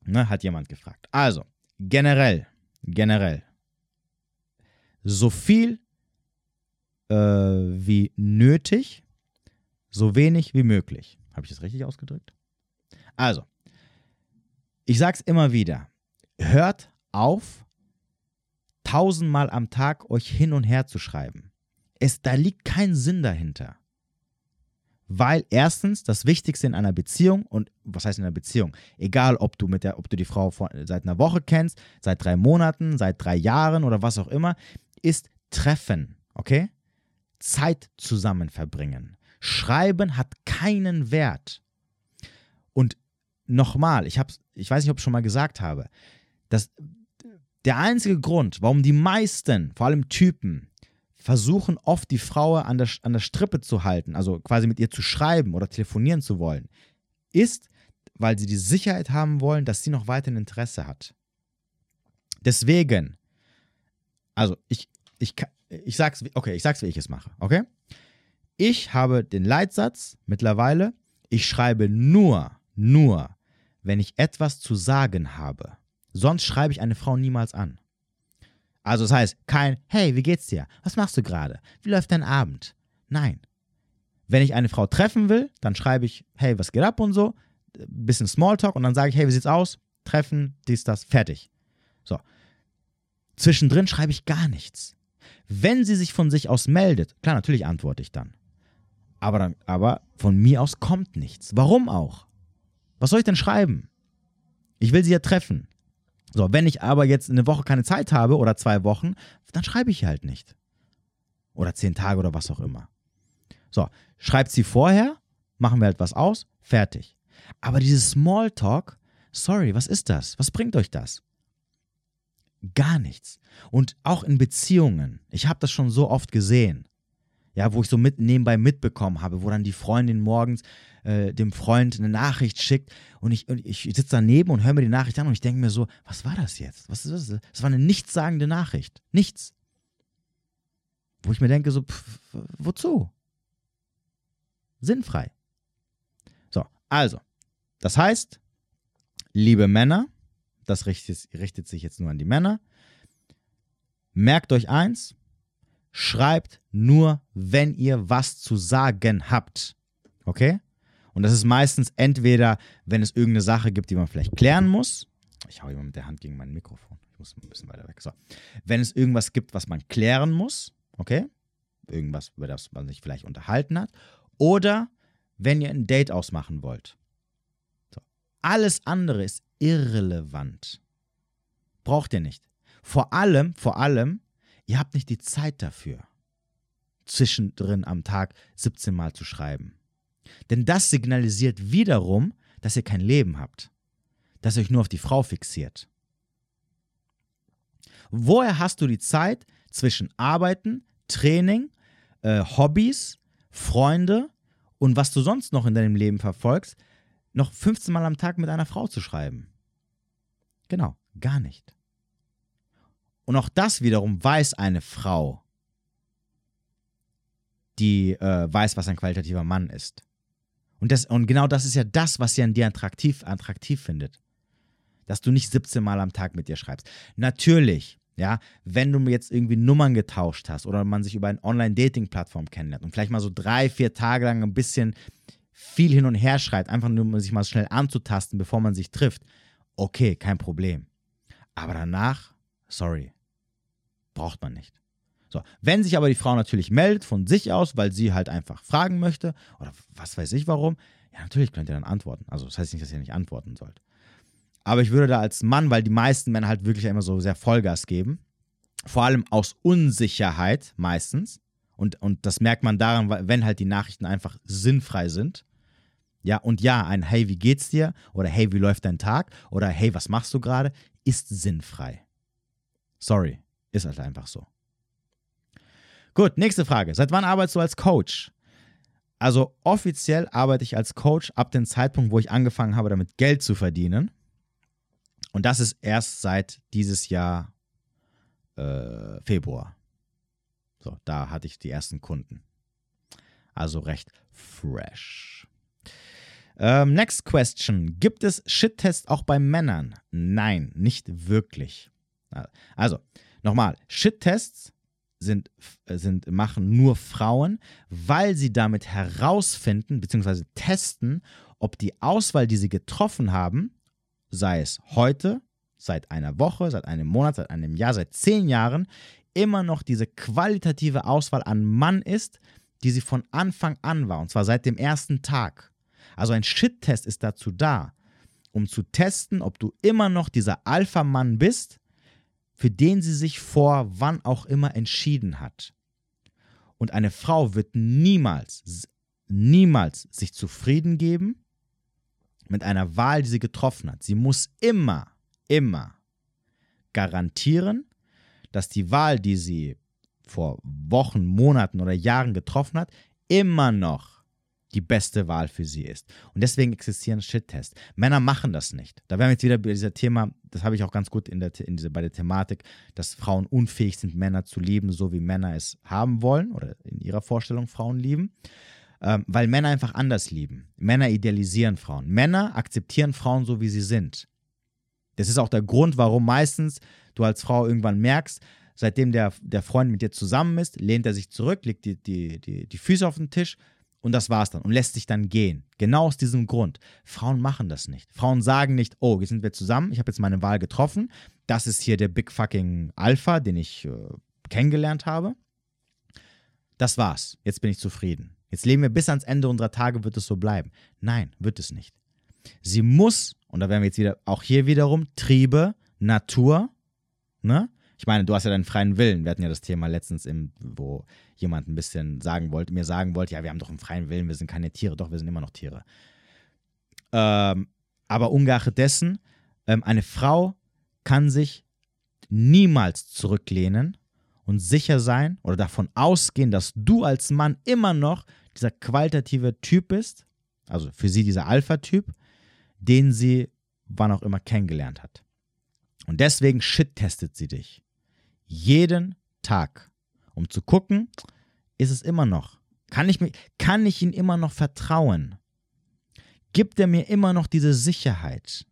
Ne, hat jemand gefragt. Also, generell, generell, so viel äh, wie nötig, so wenig wie möglich. Habe ich das richtig ausgedrückt? Also, ich sage es immer wieder, hört auf, tausendmal am Tag euch hin und her zu schreiben. Es, da liegt kein Sinn dahinter. Weil erstens das Wichtigste in einer Beziehung und was heißt in einer Beziehung? Egal, ob du mit der, ob du die Frau vor, seit einer Woche kennst, seit drei Monaten, seit drei Jahren oder was auch immer, ist Treffen, okay? Zeit zusammen verbringen. Schreiben hat keinen Wert. Und nochmal, ich, ich weiß nicht, ob ich schon mal gesagt habe, dass der einzige Grund, warum die meisten, vor allem Typen, versuchen oft die Frau an der, an der Strippe zu halten, also quasi mit ihr zu schreiben oder telefonieren zu wollen, ist, weil sie die Sicherheit haben wollen, dass sie noch weiterhin Interesse hat. Deswegen, also ich, ich, ich sag's, okay, ich sag's, wie ich es mache, okay? Ich habe den Leitsatz mittlerweile, ich schreibe nur, nur, wenn ich etwas zu sagen habe. Sonst schreibe ich eine Frau niemals an. Also das heißt, kein Hey, wie geht's dir? Was machst du gerade? Wie läuft dein Abend? Nein. Wenn ich eine Frau treffen will, dann schreibe ich Hey, was geht ab und so, bisschen Smalltalk und dann sage ich Hey, wie sieht's aus? Treffen, dies, das, fertig. So. Zwischendrin schreibe ich gar nichts. Wenn sie sich von sich aus meldet, klar, natürlich antworte ich dann. Aber, dann, aber von mir aus kommt nichts. Warum auch? Was soll ich denn schreiben? Ich will sie ja treffen. So, wenn ich aber jetzt eine Woche keine Zeit habe oder zwei Wochen, dann schreibe ich halt nicht. Oder zehn Tage oder was auch immer. So, schreibt sie vorher, machen wir halt was aus, fertig. Aber dieses Smalltalk, sorry, was ist das? Was bringt euch das? Gar nichts. Und auch in Beziehungen. Ich habe das schon so oft gesehen ja, wo ich so mit nebenbei mitbekommen habe, wo dann die Freundin morgens äh, dem Freund eine Nachricht schickt und ich, und ich sitze daneben und höre mir die Nachricht an und ich denke mir so, was war das jetzt? Was ist das? Das war eine nichtssagende Nachricht. Nichts. Wo ich mir denke, so, pff, wozu? Sinnfrei. So, also, das heißt, liebe Männer, das richtet, richtet sich jetzt nur an die Männer, merkt euch eins, schreibt nur, wenn ihr was zu sagen habt. Okay? Und das ist meistens entweder, wenn es irgendeine Sache gibt, die man vielleicht klären muss. Ich hau immer mit der Hand gegen mein Mikrofon. Ich muss ein bisschen weiter weg. So. Wenn es irgendwas gibt, was man klären muss, okay? Irgendwas, über das man sich vielleicht unterhalten hat. Oder wenn ihr ein Date ausmachen wollt. So. Alles andere ist irrelevant. Braucht ihr nicht. Vor allem, vor allem, Ihr habt nicht die Zeit dafür, zwischendrin am Tag 17 Mal zu schreiben. Denn das signalisiert wiederum, dass ihr kein Leben habt, dass ihr euch nur auf die Frau fixiert. Woher hast du die Zeit zwischen Arbeiten, Training, äh, Hobbys, Freunde und was du sonst noch in deinem Leben verfolgst, noch 15 Mal am Tag mit einer Frau zu schreiben? Genau, gar nicht. Und auch das wiederum weiß eine Frau, die äh, weiß, was ein qualitativer Mann ist. Und, das, und genau das ist ja das, was sie an dir attraktiv, attraktiv findet. Dass du nicht 17 Mal am Tag mit dir schreibst. Natürlich, ja, wenn du jetzt irgendwie Nummern getauscht hast oder man sich über eine Online-Dating-Plattform kennenlernt und vielleicht mal so drei, vier Tage lang ein bisschen viel hin und her schreibt, einfach nur um sich mal schnell anzutasten, bevor man sich trifft, okay, kein Problem. Aber danach, sorry, braucht man nicht. So, wenn sich aber die Frau natürlich meldet von sich aus, weil sie halt einfach fragen möchte oder was weiß ich warum, ja, natürlich könnt ihr dann antworten. Also, das heißt nicht, dass ihr nicht antworten sollt. Aber ich würde da als Mann, weil die meisten Männer halt wirklich immer so sehr Vollgas geben, vor allem aus Unsicherheit meistens, und, und das merkt man daran, wenn halt die Nachrichten einfach sinnfrei sind. Ja, und ja, ein Hey, wie geht's dir? Oder Hey, wie läuft dein Tag? Oder Hey, was machst du gerade? Ist sinnfrei. Sorry. Ist halt einfach so. Gut, nächste Frage. Seit wann arbeitest du als Coach? Also offiziell arbeite ich als Coach ab dem Zeitpunkt, wo ich angefangen habe, damit Geld zu verdienen. Und das ist erst seit dieses Jahr äh, Februar. So, da hatte ich die ersten Kunden. Also recht fresh. Ähm, next question. Gibt es Shit-Tests auch bei Männern? Nein, nicht wirklich. Also, nochmal, Shit-Tests sind, sind, machen nur Frauen, weil sie damit herausfinden bzw. testen, ob die Auswahl, die sie getroffen haben, sei es heute, seit einer Woche, seit einem Monat, seit einem Jahr, seit zehn Jahren, immer noch diese qualitative Auswahl an Mann ist, die sie von Anfang an war, und zwar seit dem ersten Tag. Also ein Shit-Test ist dazu da, um zu testen, ob du immer noch dieser Alpha-Mann bist, für den sie sich vor wann auch immer entschieden hat. Und eine Frau wird niemals, niemals sich zufrieden geben mit einer Wahl, die sie getroffen hat. Sie muss immer, immer garantieren, dass die Wahl, die sie vor Wochen, Monaten oder Jahren getroffen hat, immer noch die beste Wahl für sie ist. Und deswegen existieren Shit-Tests. Männer machen das nicht. Da wären wir jetzt wieder bei diesem Thema, das habe ich auch ganz gut in der, in diese, bei der Thematik, dass Frauen unfähig sind, Männer zu lieben, so wie Männer es haben wollen oder in ihrer Vorstellung Frauen lieben. Ähm, weil Männer einfach anders lieben. Männer idealisieren Frauen. Männer akzeptieren Frauen so, wie sie sind. Das ist auch der Grund, warum meistens du als Frau irgendwann merkst, seitdem der, der Freund mit dir zusammen ist, lehnt er sich zurück, legt die, die, die, die Füße auf den Tisch und das war's dann und lässt sich dann gehen. Genau aus diesem Grund. Frauen machen das nicht. Frauen sagen nicht, oh, jetzt sind wir zusammen, ich habe jetzt meine Wahl getroffen. Das ist hier der Big Fucking Alpha, den ich äh, kennengelernt habe. Das war's. Jetzt bin ich zufrieden. Jetzt leben wir bis ans Ende unserer Tage, wird es so bleiben. Nein, wird es nicht. Sie muss, und da werden wir jetzt wieder, auch hier wiederum, Triebe, Natur, ne? Ich meine, du hast ja deinen freien Willen. Wir hatten ja das Thema letztens, im, wo jemand ein bisschen sagen wollte, mir sagen wollte, ja, wir haben doch einen freien Willen, wir sind keine Tiere. Doch, wir sind immer noch Tiere. Ähm, aber ungeachtet dessen, ähm, eine Frau kann sich niemals zurücklehnen und sicher sein oder davon ausgehen, dass du als Mann immer noch dieser qualitative Typ bist, also für sie dieser Alpha-Typ, den sie wann auch immer kennengelernt hat. Und deswegen shit-testet sie dich. Jeden Tag. Um zu gucken, ist es immer noch. Kann ich, mich, kann ich ihm immer noch vertrauen? Gibt er mir immer noch diese Sicherheit?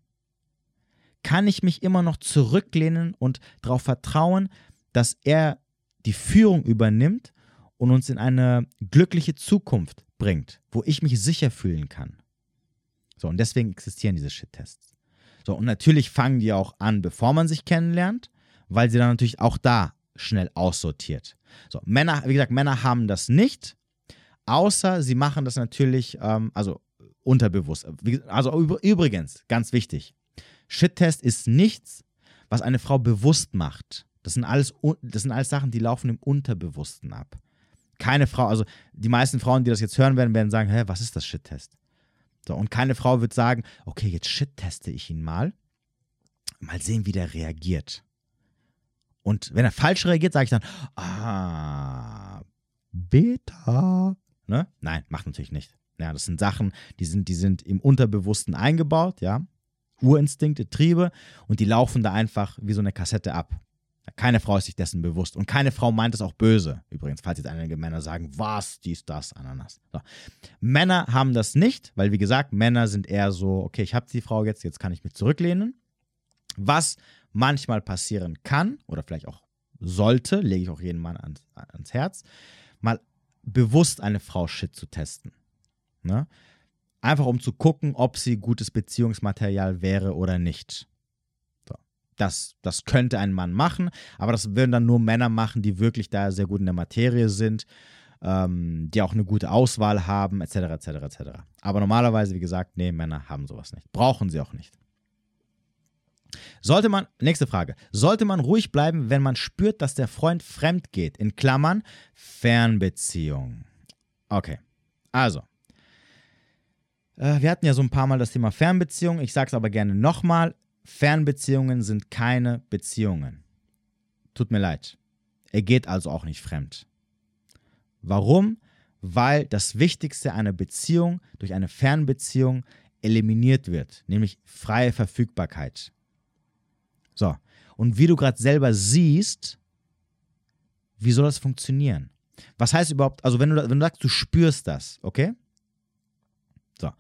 Kann ich mich immer noch zurücklehnen und darauf vertrauen, dass er die Führung übernimmt und uns in eine glückliche Zukunft bringt, wo ich mich sicher fühlen kann? So, und deswegen existieren diese Shit-Tests. So, und natürlich fangen die auch an, bevor man sich kennenlernt, weil sie dann natürlich auch da schnell aussortiert. So, Männer, wie gesagt, Männer haben das nicht, außer sie machen das natürlich, ähm, also unterbewusst. Also übrigens, ganz wichtig, Shit-Test ist nichts, was eine Frau bewusst macht. Das sind, alles, das sind alles Sachen, die laufen im Unterbewussten ab. Keine Frau, also die meisten Frauen, die das jetzt hören werden, werden sagen, hä, was ist das Shit-Test? So, und keine Frau wird sagen, okay, jetzt shit-teste ich ihn mal. Mal sehen, wie der reagiert. Und wenn er falsch reagiert, sage ich dann, ah, Beta. Ne? Nein, macht natürlich nicht. Ja, das sind Sachen, die sind, die sind im Unterbewussten eingebaut, ja. Urinstinkte, Triebe und die laufen da einfach wie so eine Kassette ab. Keine Frau ist sich dessen bewusst. Und keine Frau meint es auch böse. Übrigens, falls jetzt einige Männer sagen, was, dies, das, Ananas. So. Männer haben das nicht, weil wie gesagt, Männer sind eher so, okay, ich habe die Frau jetzt, jetzt kann ich mich zurücklehnen. Was manchmal passieren kann oder vielleicht auch sollte, lege ich auch jedem Mann ans, ans Herz, mal bewusst eine Frau Shit zu testen. Ne? Einfach um zu gucken, ob sie gutes Beziehungsmaterial wäre oder nicht. So. Das, das könnte ein Mann machen, aber das würden dann nur Männer machen, die wirklich da sehr gut in der Materie sind, ähm, die auch eine gute Auswahl haben, etc., etc., etc. Aber normalerweise, wie gesagt, nee, Männer haben sowas nicht. Brauchen sie auch nicht. Sollte man, nächste Frage, sollte man ruhig bleiben, wenn man spürt, dass der Freund fremd geht? In Klammern, Fernbeziehung. Okay, also. Äh, wir hatten ja so ein paar Mal das Thema Fernbeziehung. Ich sage es aber gerne nochmal. Fernbeziehungen sind keine Beziehungen. Tut mir leid. Er geht also auch nicht fremd. Warum? Weil das Wichtigste einer Beziehung durch eine Fernbeziehung eliminiert wird, nämlich freie Verfügbarkeit. So. Und wie du gerade selber siehst, Wie soll das funktionieren? Was heißt überhaupt, also wenn du, wenn du sagst, du spürst das, okay? So.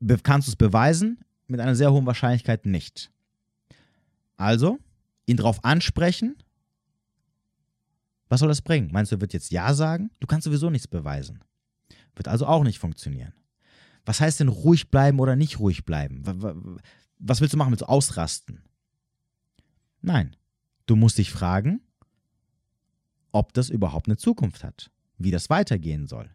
Be kannst du es beweisen? Mit einer sehr hohen Wahrscheinlichkeit nicht. Also, ihn darauf ansprechen. Was soll das bringen? Meinst du, er wird jetzt Ja sagen? Du kannst sowieso nichts beweisen. Wird also auch nicht funktionieren. Was heißt denn ruhig bleiben oder nicht ruhig bleiben? Was willst du machen? Willst du ausrasten? Nein. Du musst dich fragen, ob das überhaupt eine Zukunft hat, wie das weitergehen soll.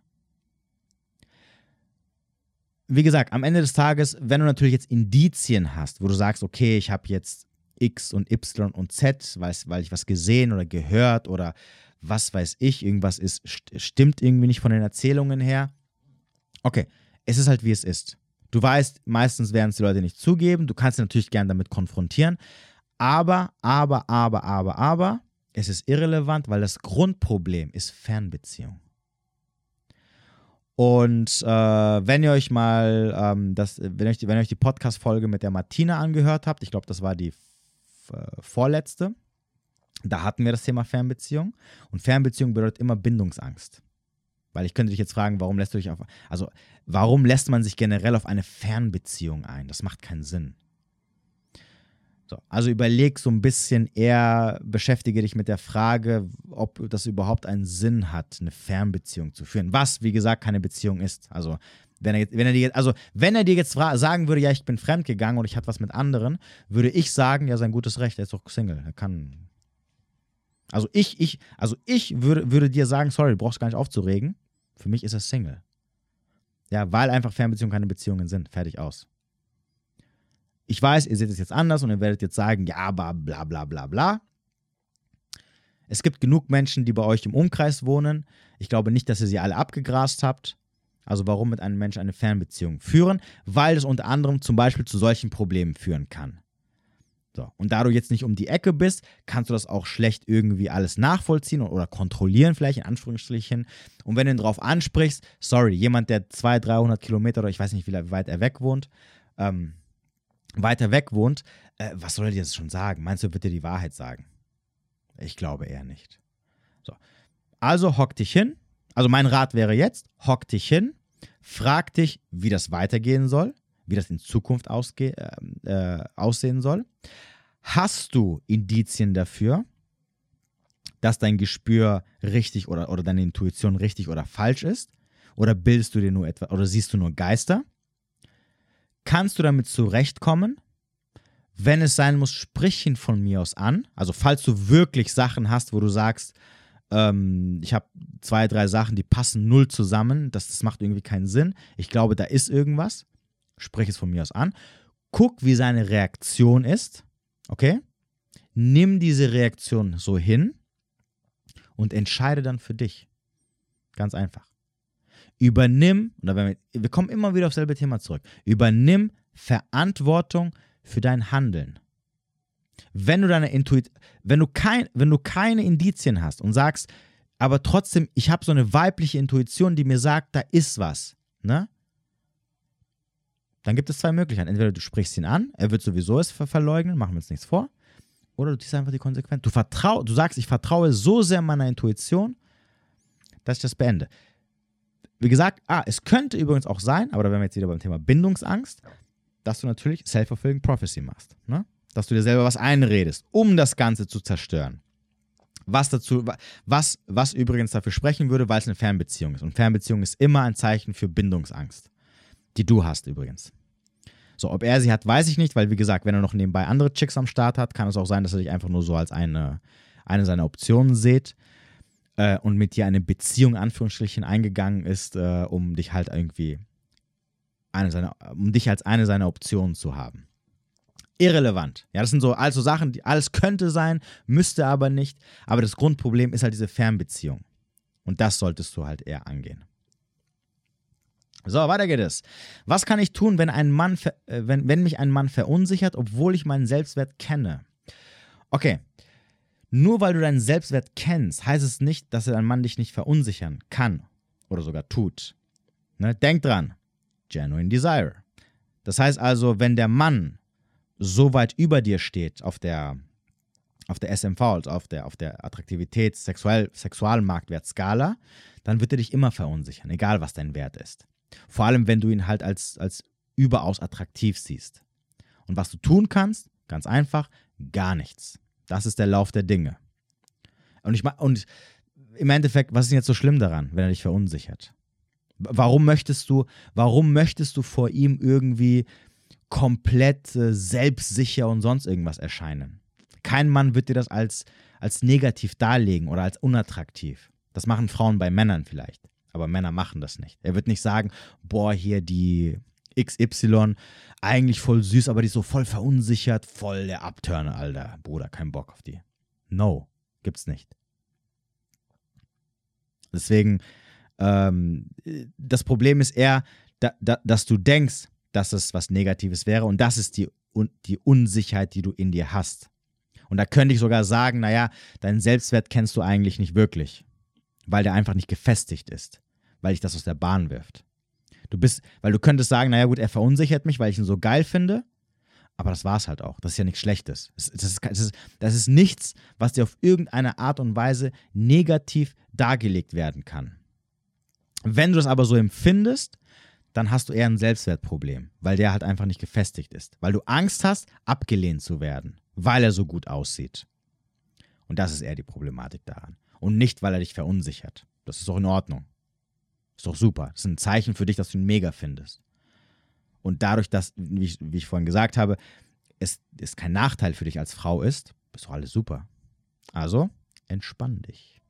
Wie gesagt, am Ende des Tages, wenn du natürlich jetzt Indizien hast, wo du sagst, okay, ich habe jetzt X und Y und Z, weil ich was gesehen oder gehört oder was weiß ich, irgendwas ist, stimmt irgendwie nicht von den Erzählungen her. Okay, es ist halt wie es ist. Du weißt, meistens werden es die Leute nicht zugeben, du kannst sie natürlich gern damit konfrontieren, aber, aber, aber, aber, aber, es ist irrelevant, weil das Grundproblem ist Fernbeziehung. Und äh, wenn ihr euch mal ähm, das, wenn euch, wenn ihr euch die Podcast-Folge mit der Martina angehört habt, ich glaube, das war die äh, vorletzte, da hatten wir das Thema Fernbeziehung. Und Fernbeziehung bedeutet immer Bindungsangst. Weil ich könnte dich jetzt fragen, warum lässt du dich auf, also warum lässt man sich generell auf eine Fernbeziehung ein? Das macht keinen Sinn. So, also überleg so ein bisschen eher, beschäftige dich mit der Frage, ob das überhaupt einen Sinn hat, eine Fernbeziehung zu führen. Was, wie gesagt, keine Beziehung ist. Also, wenn er, wenn er dir jetzt, also wenn er dir jetzt sagen würde, ja, ich bin fremdgegangen und ich hatte was mit anderen, würde ich sagen, ja, sein gutes Recht, er ist doch Single. Er kann. Also ich, ich, also ich würde, würde dir sagen, sorry, du brauchst gar nicht aufzuregen. Für mich ist er Single. Ja, weil einfach Fernbeziehungen keine Beziehungen sind. Fertig aus. Ich weiß, ihr seht es jetzt anders und ihr werdet jetzt sagen, ja, aber bla bla bla bla. Es gibt genug Menschen, die bei euch im Umkreis wohnen. Ich glaube nicht, dass ihr sie alle abgegrast habt. Also warum mit einem Menschen eine Fernbeziehung führen? Weil es unter anderem zum Beispiel zu solchen Problemen führen kann. So. Und da du jetzt nicht um die Ecke bist, kannst du das auch schlecht irgendwie alles nachvollziehen oder kontrollieren, vielleicht in Anführungsstrichen. Und wenn du ihn drauf ansprichst, sorry, jemand, der 200, 300 Kilometer oder ich weiß nicht, wie weit er weg wohnt, ähm, weiter weg wohnt, äh, was soll er dir jetzt schon sagen? Meinst du, wird dir die Wahrheit sagen? Ich glaube eher nicht. So. Also hock dich hin. Also mein Rat wäre jetzt, hock dich hin, frag dich, wie das weitergehen soll, wie das in Zukunft ausge äh, äh, aussehen soll. Hast du Indizien dafür, dass dein Gespür richtig oder, oder deine Intuition richtig oder falsch ist? Oder bildest du dir nur etwa oder siehst du nur Geister? Kannst du damit zurechtkommen? Wenn es sein muss, sprich ihn von mir aus an. Also falls du wirklich Sachen hast, wo du sagst, ähm, ich habe zwei, drei Sachen, die passen null zusammen, das, das macht irgendwie keinen Sinn. Ich glaube, da ist irgendwas. Sprich es von mir aus an. Guck, wie seine Reaktion ist. Okay? Nimm diese Reaktion so hin und entscheide dann für dich. Ganz einfach. Übernimm, wir, wir kommen immer wieder aufs selbe Thema zurück, übernimm Verantwortung für dein Handeln. Wenn du deine Intuit, wenn du kein, wenn du keine Indizien hast und sagst, aber trotzdem, ich habe so eine weibliche Intuition, die mir sagt, da ist was, ne? Dann gibt es zwei Möglichkeiten. Entweder du sprichst ihn an, er wird sowieso es verleugnen, machen wir uns nichts vor, oder du ziehst einfach die Konsequenz. Du, vertrau, du sagst, ich vertraue so sehr meiner Intuition, dass ich das beende. Wie gesagt, ah, es könnte übrigens auch sein, aber da wären wir jetzt wieder beim Thema Bindungsangst, dass du natürlich Self-Fulfilling Prophecy machst. Ne? Dass du dir selber was einredest, um das Ganze zu zerstören. Was dazu, was, was übrigens dafür sprechen würde, weil es eine Fernbeziehung ist. Und Fernbeziehung ist immer ein Zeichen für Bindungsangst. Die du hast übrigens. So, ob er sie hat, weiß ich nicht, weil wie gesagt, wenn er noch nebenbei andere Chicks am Start hat, kann es auch sein, dass er dich einfach nur so als eine, eine seiner Optionen sieht äh, und mit dir eine Beziehung, Anführungsstrichen, eingegangen ist, äh, um dich halt irgendwie eine seiner, um dich als eine seiner Optionen zu haben. Irrelevant. Ja, das sind so also Sachen, die alles könnte sein, müsste aber nicht. Aber das Grundproblem ist halt diese Fernbeziehung. Und das solltest du halt eher angehen. So, weiter geht es. Was kann ich tun, wenn, ein Mann, äh, wenn, wenn mich ein Mann verunsichert, obwohl ich meinen Selbstwert kenne? Okay, nur weil du deinen Selbstwert kennst, heißt es nicht, dass ein Mann dich nicht verunsichern kann oder sogar tut. Ne? Denk dran, genuine desire. Das heißt also, wenn der Mann so weit über dir steht auf der, auf der SMV, also auf der, auf der Attraktivitäts-, Sexual, Sexualmarktwertskala, dann wird er dich immer verunsichern, egal was dein Wert ist. Vor allem, wenn du ihn halt als, als überaus attraktiv siehst. Und was du tun kannst, ganz einfach, gar nichts. Das ist der Lauf der Dinge. Und, ich, und im Endeffekt, was ist jetzt so schlimm daran, wenn er dich verunsichert? Warum möchtest du, warum möchtest du vor ihm irgendwie komplett äh, selbstsicher und sonst irgendwas erscheinen? Kein Mann wird dir das als, als negativ darlegen oder als unattraktiv. Das machen Frauen bei Männern vielleicht, aber Männer machen das nicht. Er wird nicht sagen, boah, hier die XY, eigentlich voll süß, aber die ist so voll verunsichert, voll der Abturner, Alter. Bruder, kein Bock auf die. No, gibt's nicht. Deswegen, ähm, das Problem ist eher, da, da, dass du denkst, dass es was Negatives wäre und das ist die, die Unsicherheit, die du in dir hast. Und da könnte ich sogar sagen, naja, deinen Selbstwert kennst du eigentlich nicht wirklich, weil der einfach nicht gefestigt ist, weil dich das aus der Bahn wirft. Du bist, weil du könntest sagen, naja gut, er verunsichert mich, weil ich ihn so geil finde, aber das war es halt auch. Das ist ja nichts Schlechtes. Das, das, das, ist, das ist nichts, was dir auf irgendeine Art und Weise negativ dargelegt werden kann. Wenn du das aber so empfindest, dann hast du eher ein Selbstwertproblem, weil der halt einfach nicht gefestigt ist. Weil du Angst hast, abgelehnt zu werden, weil er so gut aussieht. Und das ist eher die Problematik daran. Und nicht, weil er dich verunsichert. Das ist doch in Ordnung. Ist doch super. Das ist ein Zeichen für dich, dass du ihn mega findest. Und dadurch, dass, wie ich, wie ich vorhin gesagt habe, es, es kein Nachteil für dich als Frau ist, ist doch alles super. Also, entspann dich.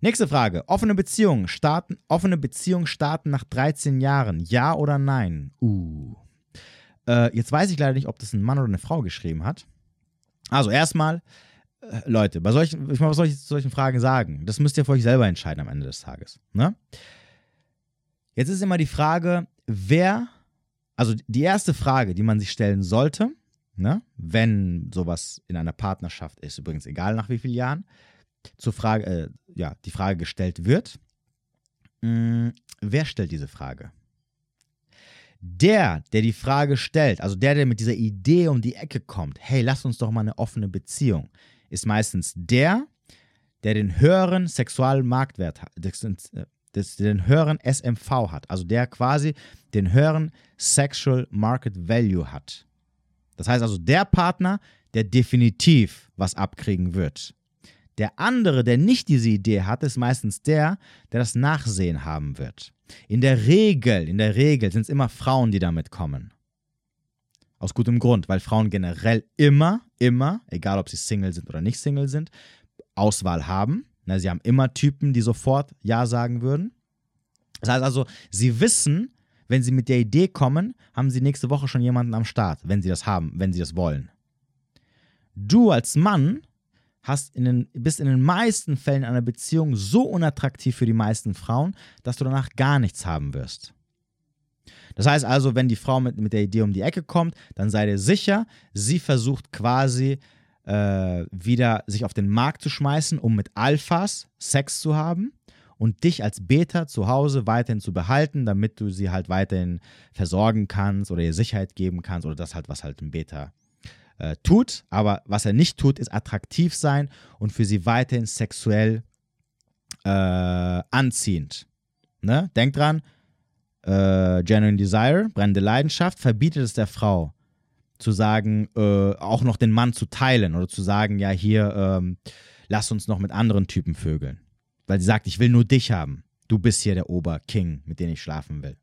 Nächste Frage. Offene Beziehungen starten, offene Beziehungen starten nach 13 Jahren. Ja oder nein? Uh. Äh, jetzt weiß ich leider nicht, ob das ein Mann oder eine Frau geschrieben hat. Also erstmal, äh, Leute, bei solchen, ich meine, was soll ich zu solchen Fragen sagen? Das müsst ihr für euch selber entscheiden am Ende des Tages. Ne? Jetzt ist immer die Frage, wer, also die erste Frage, die man sich stellen sollte, ne, wenn sowas in einer Partnerschaft ist, übrigens egal nach wie vielen Jahren, zur Frage, äh, ja, die Frage gestellt wird, mh, mm, wer stellt diese Frage? Der, der die Frage stellt, also der, der mit dieser Idee um die Ecke kommt, hey, lass uns doch mal eine offene Beziehung, ist meistens der, der den höheren Sexualmarktwert hat, äh, das den höheren SMV hat, also der quasi den höheren Sexual Market Value hat. Das heißt also der Partner, der definitiv was abkriegen wird. Der andere, der nicht diese Idee hat, ist meistens der, der das Nachsehen haben wird. In der Regel, in der Regel sind es immer Frauen, die damit kommen. Aus gutem Grund, weil Frauen generell immer, immer, egal ob sie Single sind oder nicht Single sind, Auswahl haben. Na, sie haben immer Typen, die sofort Ja sagen würden. Das heißt also, sie wissen, wenn sie mit der Idee kommen, haben sie nächste Woche schon jemanden am Start, wenn sie das haben, wenn sie das wollen. Du als Mann hast in den, bist in den meisten Fällen einer Beziehung so unattraktiv für die meisten Frauen, dass du danach gar nichts haben wirst. Das heißt also, wenn die Frau mit, mit der Idee um die Ecke kommt, dann sei dir sicher, sie versucht quasi äh, wieder sich auf den Markt zu schmeißen, um mit Alphas Sex zu haben und dich als Beta zu Hause weiterhin zu behalten, damit du sie halt weiterhin versorgen kannst oder ihr Sicherheit geben kannst oder das halt, was halt ein Beta äh, tut. Aber was er nicht tut, ist attraktiv sein und für sie weiterhin sexuell äh, anziehend. Ne? Denk dran, äh, Genuine Desire, brennende Leidenschaft, verbietet es der Frau zu sagen, äh, auch noch den Mann zu teilen oder zu sagen, ja, hier, ähm, lass uns noch mit anderen Typen vögeln. Weil sie sagt, ich will nur dich haben. Du bist hier der Oberking, mit dem ich schlafen will.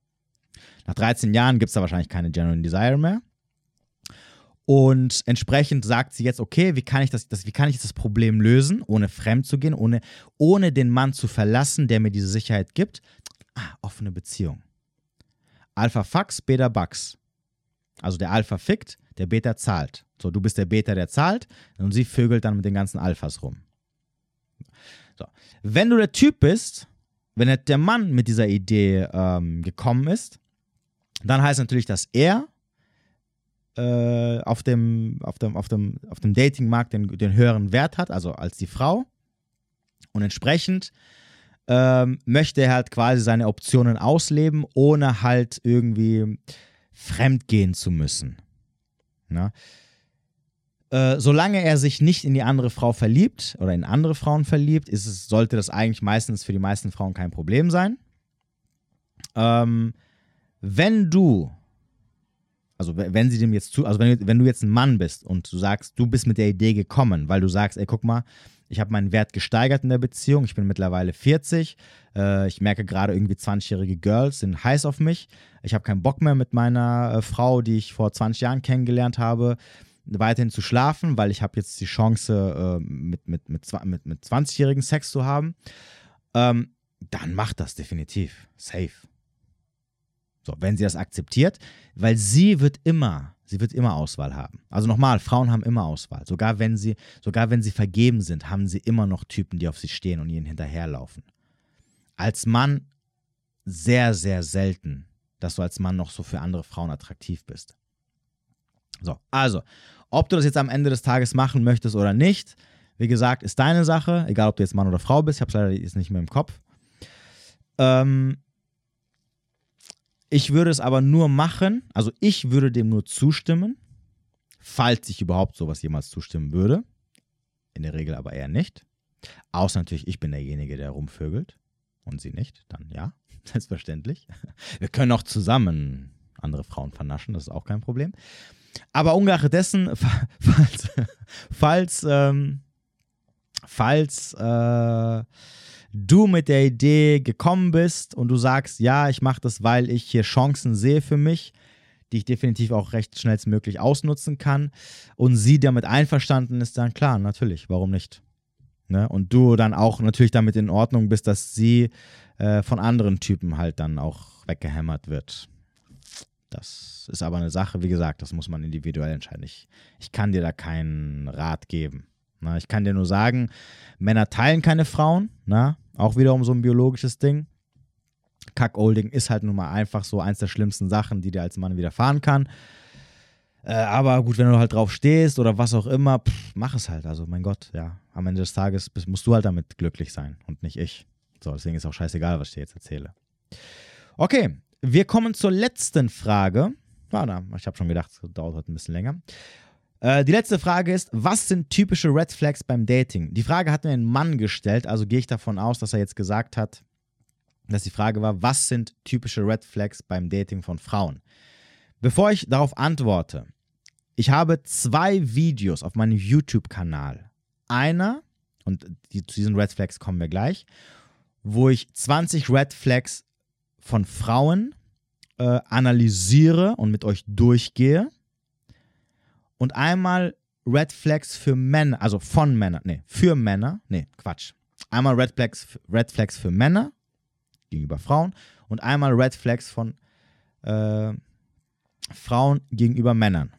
Nach 13 Jahren gibt es da wahrscheinlich keine Genuine Desire mehr. Und entsprechend sagt sie jetzt, okay, wie kann ich das, das, wie kann ich das Problem lösen, ohne fremd zu gehen, ohne, ohne den Mann zu verlassen, der mir diese Sicherheit gibt? Ah, offene Beziehung. Alpha Fax, Beta Bugs. Also der Alpha fickt, der Beta zahlt. So, du bist der Beta, der zahlt und sie vögelt dann mit den ganzen Alphas rum. So. Wenn du der Typ bist, wenn der Mann mit dieser Idee ähm, gekommen ist, dann heißt natürlich, dass er äh, auf dem, auf dem, auf dem, auf dem Datingmarkt den, den höheren Wert hat, also als die Frau. Und entsprechend ähm, möchte er halt quasi seine Optionen ausleben, ohne halt irgendwie fremdgehen zu müssen. Na? Äh, solange er sich nicht in die andere Frau verliebt oder in andere Frauen verliebt, ist es, sollte das eigentlich meistens für die meisten Frauen kein Problem sein. Ähm, wenn du, also wenn sie dem jetzt zu, also wenn, wenn du jetzt ein Mann bist und du sagst, du bist mit der Idee gekommen, weil du sagst, ey, guck mal, ich habe meinen Wert gesteigert in der Beziehung, ich bin mittlerweile 40, äh, ich merke gerade irgendwie 20-jährige Girls sind heiß auf mich, ich habe keinen Bock mehr mit meiner äh, Frau, die ich vor 20 Jahren kennengelernt habe, weiterhin zu schlafen, weil ich habe jetzt die Chance, äh, mit, mit, mit, mit, mit 20-jährigen Sex zu haben, ähm, dann macht das definitiv. Safe. So, wenn sie das akzeptiert, weil sie wird immer, sie wird immer Auswahl haben. Also nochmal, Frauen haben immer Auswahl. Sogar wenn sie, sogar wenn sie vergeben sind, haben sie immer noch Typen, die auf sie stehen und ihnen hinterherlaufen. Als Mann sehr, sehr selten, dass du als Mann noch so für andere Frauen attraktiv bist. So, also, ob du das jetzt am Ende des Tages machen möchtest oder nicht, wie gesagt, ist deine Sache, egal ob du jetzt Mann oder Frau bist. Ich habe es leider jetzt nicht mehr im Kopf. Ähm, ich würde es aber nur machen, also ich würde dem nur zustimmen, falls ich überhaupt sowas jemals zustimmen würde. In der Regel aber eher nicht. Außer natürlich, ich bin derjenige, der rumvögelt und sie nicht. Dann ja, selbstverständlich. Wir können auch zusammen andere Frauen vernaschen, das ist auch kein Problem. Aber ungeachtet dessen, falls, falls, ähm, falls äh, du mit der Idee gekommen bist und du sagst, ja, ich mache das, weil ich hier Chancen sehe für mich, die ich definitiv auch recht schnellstmöglich ausnutzen kann und sie damit einverstanden ist, dann klar, natürlich, warum nicht? Ne? Und du dann auch natürlich damit in Ordnung bist, dass sie äh, von anderen Typen halt dann auch weggehämmert wird. Das ist aber eine Sache, wie gesagt, das muss man individuell entscheiden. Ich, ich kann dir da keinen Rat geben. Na, ich kann dir nur sagen, Männer teilen keine Frauen. Na? Auch wiederum so ein biologisches Ding. Cuckolding ist halt nun mal einfach so eins der schlimmsten Sachen, die dir als Mann widerfahren kann. Äh, aber gut, wenn du halt drauf stehst oder was auch immer, pff, mach es halt. Also, mein Gott, ja. Am Ende des Tages musst du halt damit glücklich sein und nicht ich. So, deswegen ist auch scheißegal, was ich dir jetzt erzähle. Okay, wir kommen zur letzten Frage. Ah, ich habe schon gedacht, es dauert heute ein bisschen länger. Äh, die letzte Frage ist, was sind typische Red Flags beim Dating? Die Frage hat mir ein Mann gestellt, also gehe ich davon aus, dass er jetzt gesagt hat, dass die Frage war, was sind typische Red Flags beim Dating von Frauen? Bevor ich darauf antworte, ich habe zwei Videos auf meinem YouTube-Kanal. Einer, und die, zu diesen Red Flags kommen wir gleich, wo ich 20 Red Flags von Frauen äh, analysiere und mit euch durchgehe und einmal Red Flags für Männer, also von Männern, nee, für Männer, nee, Quatsch. Einmal Red Flags, Red Flags für Männer gegenüber Frauen und einmal Red Flags von äh, Frauen gegenüber Männern.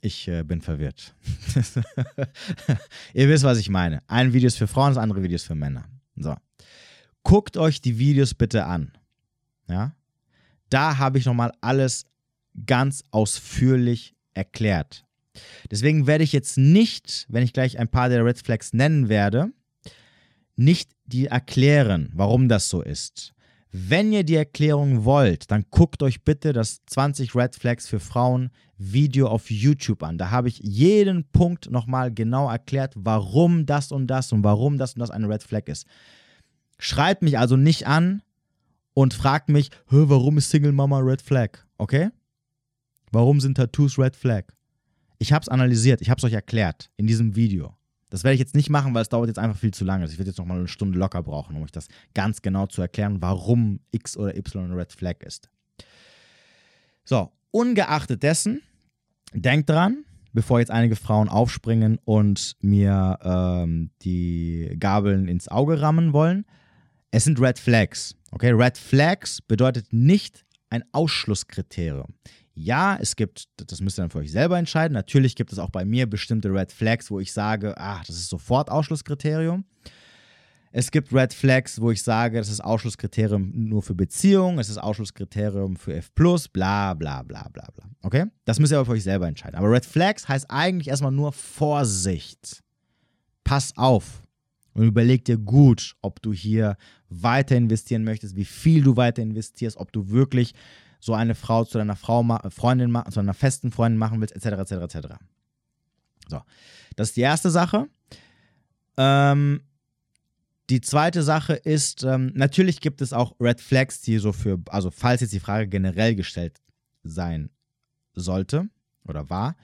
Ich äh, bin verwirrt. Ihr wisst, was ich meine. Ein Video ist für Frauen, das andere Video ist für Männer. So. Guckt euch die Videos bitte an. Ja? Da habe ich nochmal alles ganz ausführlich erklärt. Deswegen werde ich jetzt nicht, wenn ich gleich ein paar der Red Flags nennen werde, nicht die erklären, warum das so ist. Wenn ihr die Erklärung wollt, dann guckt euch bitte das 20 Red Flags für Frauen Video auf YouTube an. Da habe ich jeden Punkt nochmal genau erklärt, warum das und das und warum das und das eine Red Flag ist. Schreibt mich also nicht an und fragt mich, warum ist Single Mama Red Flag? Okay? Warum sind Tattoos Red Flag? Ich habe es analysiert, ich habe es euch erklärt in diesem Video. Das werde ich jetzt nicht machen, weil es dauert jetzt einfach viel zu lange. Also ich werde jetzt noch mal eine Stunde locker brauchen, um euch das ganz genau zu erklären, warum X oder Y Red Flag ist. So, ungeachtet dessen, denkt dran, bevor jetzt einige Frauen aufspringen und mir ähm, die Gabeln ins Auge rammen wollen, es sind Red Flags. Okay, Red Flags bedeutet nicht ein Ausschlusskriterium. Ja, es gibt, das müsst ihr dann für euch selber entscheiden. Natürlich gibt es auch bei mir bestimmte Red Flags, wo ich sage, ah, das ist sofort Ausschlusskriterium. Es gibt Red Flags, wo ich sage, das ist Ausschlusskriterium nur für Beziehungen, es ist Ausschlusskriterium für F, bla bla bla bla bla. Okay? Das müsst ihr aber für euch selber entscheiden. Aber Red Flags heißt eigentlich erstmal nur Vorsicht. Pass auf. Und überleg dir gut, ob du hier weiter investieren möchtest, wie viel du weiter investierst, ob du wirklich so eine Frau zu deiner Frau, Freundin, zu einer festen Freundin machen willst, etc., etc., etc. So, das ist die erste Sache. Ähm, die zweite Sache ist, ähm, natürlich gibt es auch Red Flags, die so für, also falls jetzt die Frage generell gestellt sein sollte oder war,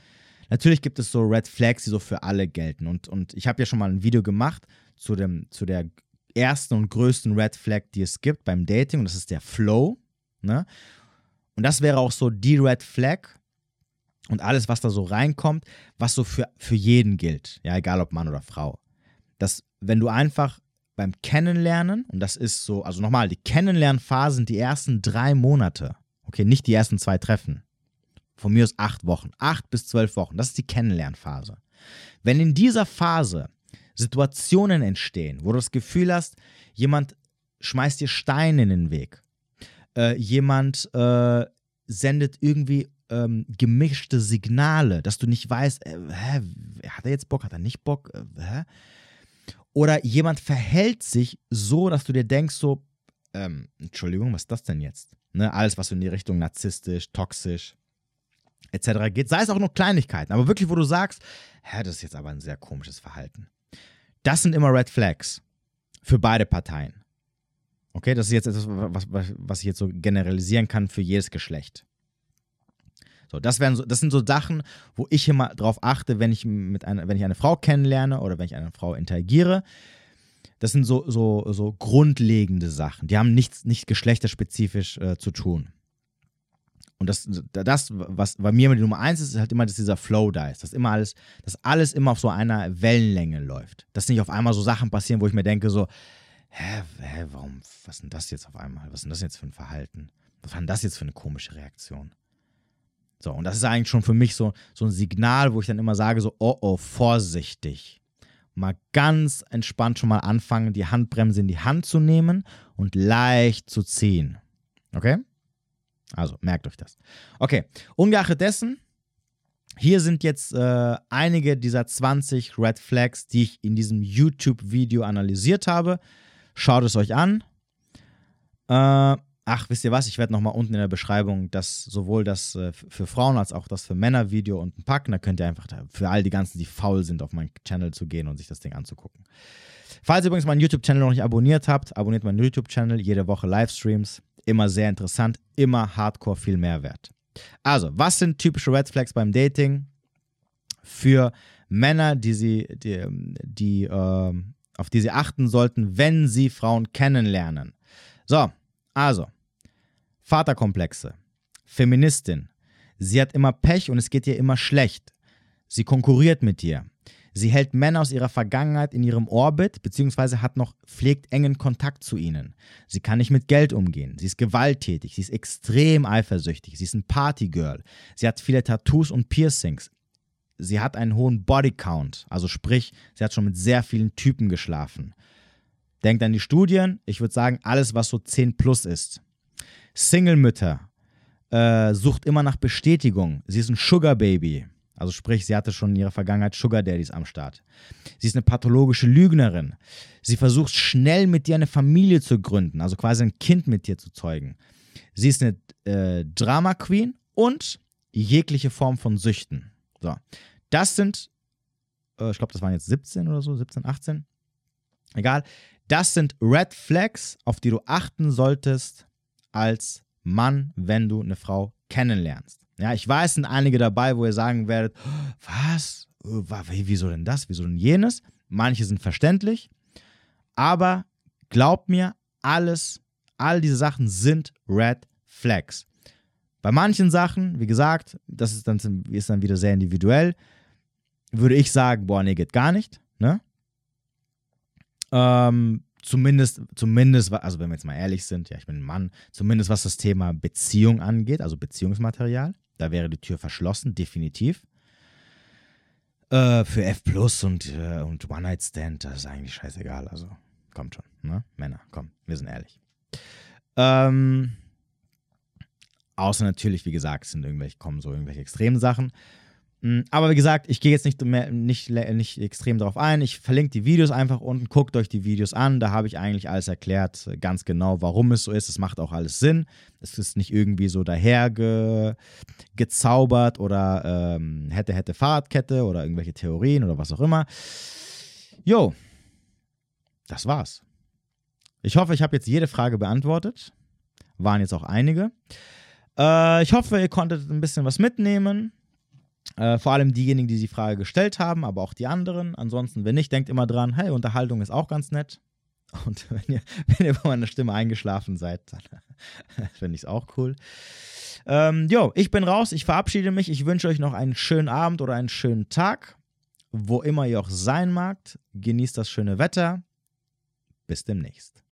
natürlich gibt es so Red Flags, die so für alle gelten. Und, und ich habe ja schon mal ein Video gemacht zu, dem, zu der ersten und größten Red Flag, die es gibt beim Dating, und das ist der Flow. Ne? Und das wäre auch so die Red Flag und alles, was da so reinkommt, was so für, für jeden gilt. Ja, egal ob Mann oder Frau. Dass, wenn du einfach beim Kennenlernen, und das ist so, also nochmal, die Kennenlernphase sind die ersten drei Monate. Okay, nicht die ersten zwei Treffen. Von mir aus acht Wochen, acht bis zwölf Wochen. Das ist die Kennenlernphase. Wenn in dieser Phase Situationen entstehen, wo du das Gefühl hast, jemand schmeißt dir Steine in den Weg, äh, jemand äh, sendet irgendwie ähm, gemischte Signale, dass du nicht weißt, äh, hä, hat er jetzt Bock, hat er nicht Bock, äh? Oder jemand verhält sich so, dass du dir denkst, so, ähm, Entschuldigung, was ist das denn jetzt? Ne, alles, was in die Richtung narzisstisch, toxisch, etc. geht, sei es auch nur Kleinigkeiten, aber wirklich, wo du sagst, hä, das ist jetzt aber ein sehr komisches Verhalten. Das sind immer Red Flags für beide Parteien. Okay, das ist jetzt etwas, was, was, ich jetzt so generalisieren kann für jedes Geschlecht. So, das, wären so, das sind so Sachen, wo ich immer drauf achte, wenn ich, mit einer, wenn ich eine Frau kennenlerne oder wenn ich eine Frau interagiere. Das sind so, so, so grundlegende Sachen. Die haben nichts nicht geschlechterspezifisch äh, zu tun. Und das, das, was bei mir die Nummer eins ist, ist halt immer, dass dieser Flow da ist. Dass immer alles, dass alles immer auf so einer Wellenlänge läuft. Dass nicht auf einmal so Sachen passieren, wo ich mir denke, so, hä, hä, warum, was ist denn das jetzt auf einmal? Was ist denn das jetzt für ein Verhalten? Was war denn das jetzt für eine komische Reaktion? So, und das ist eigentlich schon für mich so, so ein Signal, wo ich dann immer sage, so, oh oh, vorsichtig. Mal ganz entspannt schon mal anfangen, die Handbremse in die Hand zu nehmen und leicht zu ziehen. Okay? Also merkt euch das. Okay, ungeachtet dessen, hier sind jetzt äh, einige dieser 20 Red Flags, die ich in diesem YouTube-Video analysiert habe. Schaut es euch an. Äh, ach, wisst ihr was? Ich werde nochmal unten in der Beschreibung das sowohl das äh, für Frauen als auch das für Männer Video unten packen. Da könnt ihr einfach da, für all die ganzen, die faul sind, auf meinen Channel zu gehen und sich das Ding anzugucken. Falls ihr übrigens meinen YouTube-Channel noch nicht abonniert habt, abonniert meinen YouTube-Channel. Jede Woche Livestreams. Immer sehr interessant, immer hardcore viel Mehrwert. Also, was sind typische Red Flags beim Dating für Männer, die sie, die, die äh, auf die sie achten sollten, wenn sie Frauen kennenlernen? So, also, Vaterkomplexe, Feministin, sie hat immer Pech und es geht ihr immer schlecht. Sie konkurriert mit dir. Sie hält Männer aus ihrer Vergangenheit in ihrem Orbit, beziehungsweise hat noch, pflegt engen Kontakt zu ihnen. Sie kann nicht mit Geld umgehen. Sie ist gewalttätig. Sie ist extrem eifersüchtig. Sie ist ein Partygirl. Sie hat viele Tattoos und Piercings. Sie hat einen hohen Bodycount. Also sprich, sie hat schon mit sehr vielen Typen geschlafen. Denkt an die Studien. Ich würde sagen, alles, was so 10 plus ist. Single-Mütter. Äh, sucht immer nach Bestätigung. Sie ist ein Sugar Baby. Also sprich, sie hatte schon in ihrer Vergangenheit Sugar Daddies am Start. Sie ist eine pathologische Lügnerin. Sie versucht schnell mit dir eine Familie zu gründen, also quasi ein Kind mit dir zu zeugen. Sie ist eine äh, Drama Queen und jegliche Form von Süchten. So, das sind, äh, ich glaube, das waren jetzt 17 oder so, 17, 18. Egal. Das sind Red Flags, auf die du achten solltest als Mann, wenn du eine Frau kennenlernst. Ja, ich weiß, sind einige dabei, wo ihr sagen werdet, was? Wieso denn das? Wieso denn jenes? Manche sind verständlich, aber glaubt mir, alles, all diese Sachen sind Red Flags. Bei manchen Sachen, wie gesagt, das ist dann, ist dann wieder sehr individuell, würde ich sagen, boah, nee, geht gar nicht. Ne? Ähm, zumindest, zumindest, also wenn wir jetzt mal ehrlich sind, ja, ich bin ein Mann, zumindest was das Thema Beziehung angeht, also Beziehungsmaterial. Da wäre die Tür verschlossen, definitiv. Äh, für F Plus und, äh, und One Night Stand, das ist eigentlich scheißegal. Also, kommt schon, ne? Männer, komm, wir sind ehrlich. Ähm, außer natürlich, wie gesagt, sind irgendwelche, kommen so irgendwelche extremen Sachen. Mm, aber wie gesagt, ich gehe jetzt nicht, mehr, nicht, nicht extrem darauf ein. Ich verlinke die Videos einfach unten, guckt euch die Videos an. Da habe ich eigentlich alles erklärt, ganz genau, warum es so ist. Es macht auch alles Sinn. Es ist nicht irgendwie so daher ge, oder ähm, hätte, hätte Fahrradkette oder irgendwelche Theorien oder was auch immer. Jo, das war's. Ich hoffe, ich habe jetzt jede Frage beantwortet. Waren jetzt auch einige. Äh, ich hoffe, ihr konntet ein bisschen was mitnehmen. Äh, vor allem diejenigen, die die Frage gestellt haben, aber auch die anderen. Ansonsten, wenn nicht, denkt immer dran, hey, Unterhaltung ist auch ganz nett. Und wenn ihr, wenn ihr bei meiner Stimme eingeschlafen seid, dann finde ich es auch cool. Ähm, jo, ich bin raus, ich verabschiede mich. Ich wünsche euch noch einen schönen Abend oder einen schönen Tag. Wo immer ihr auch sein magt, genießt das schöne Wetter. Bis demnächst.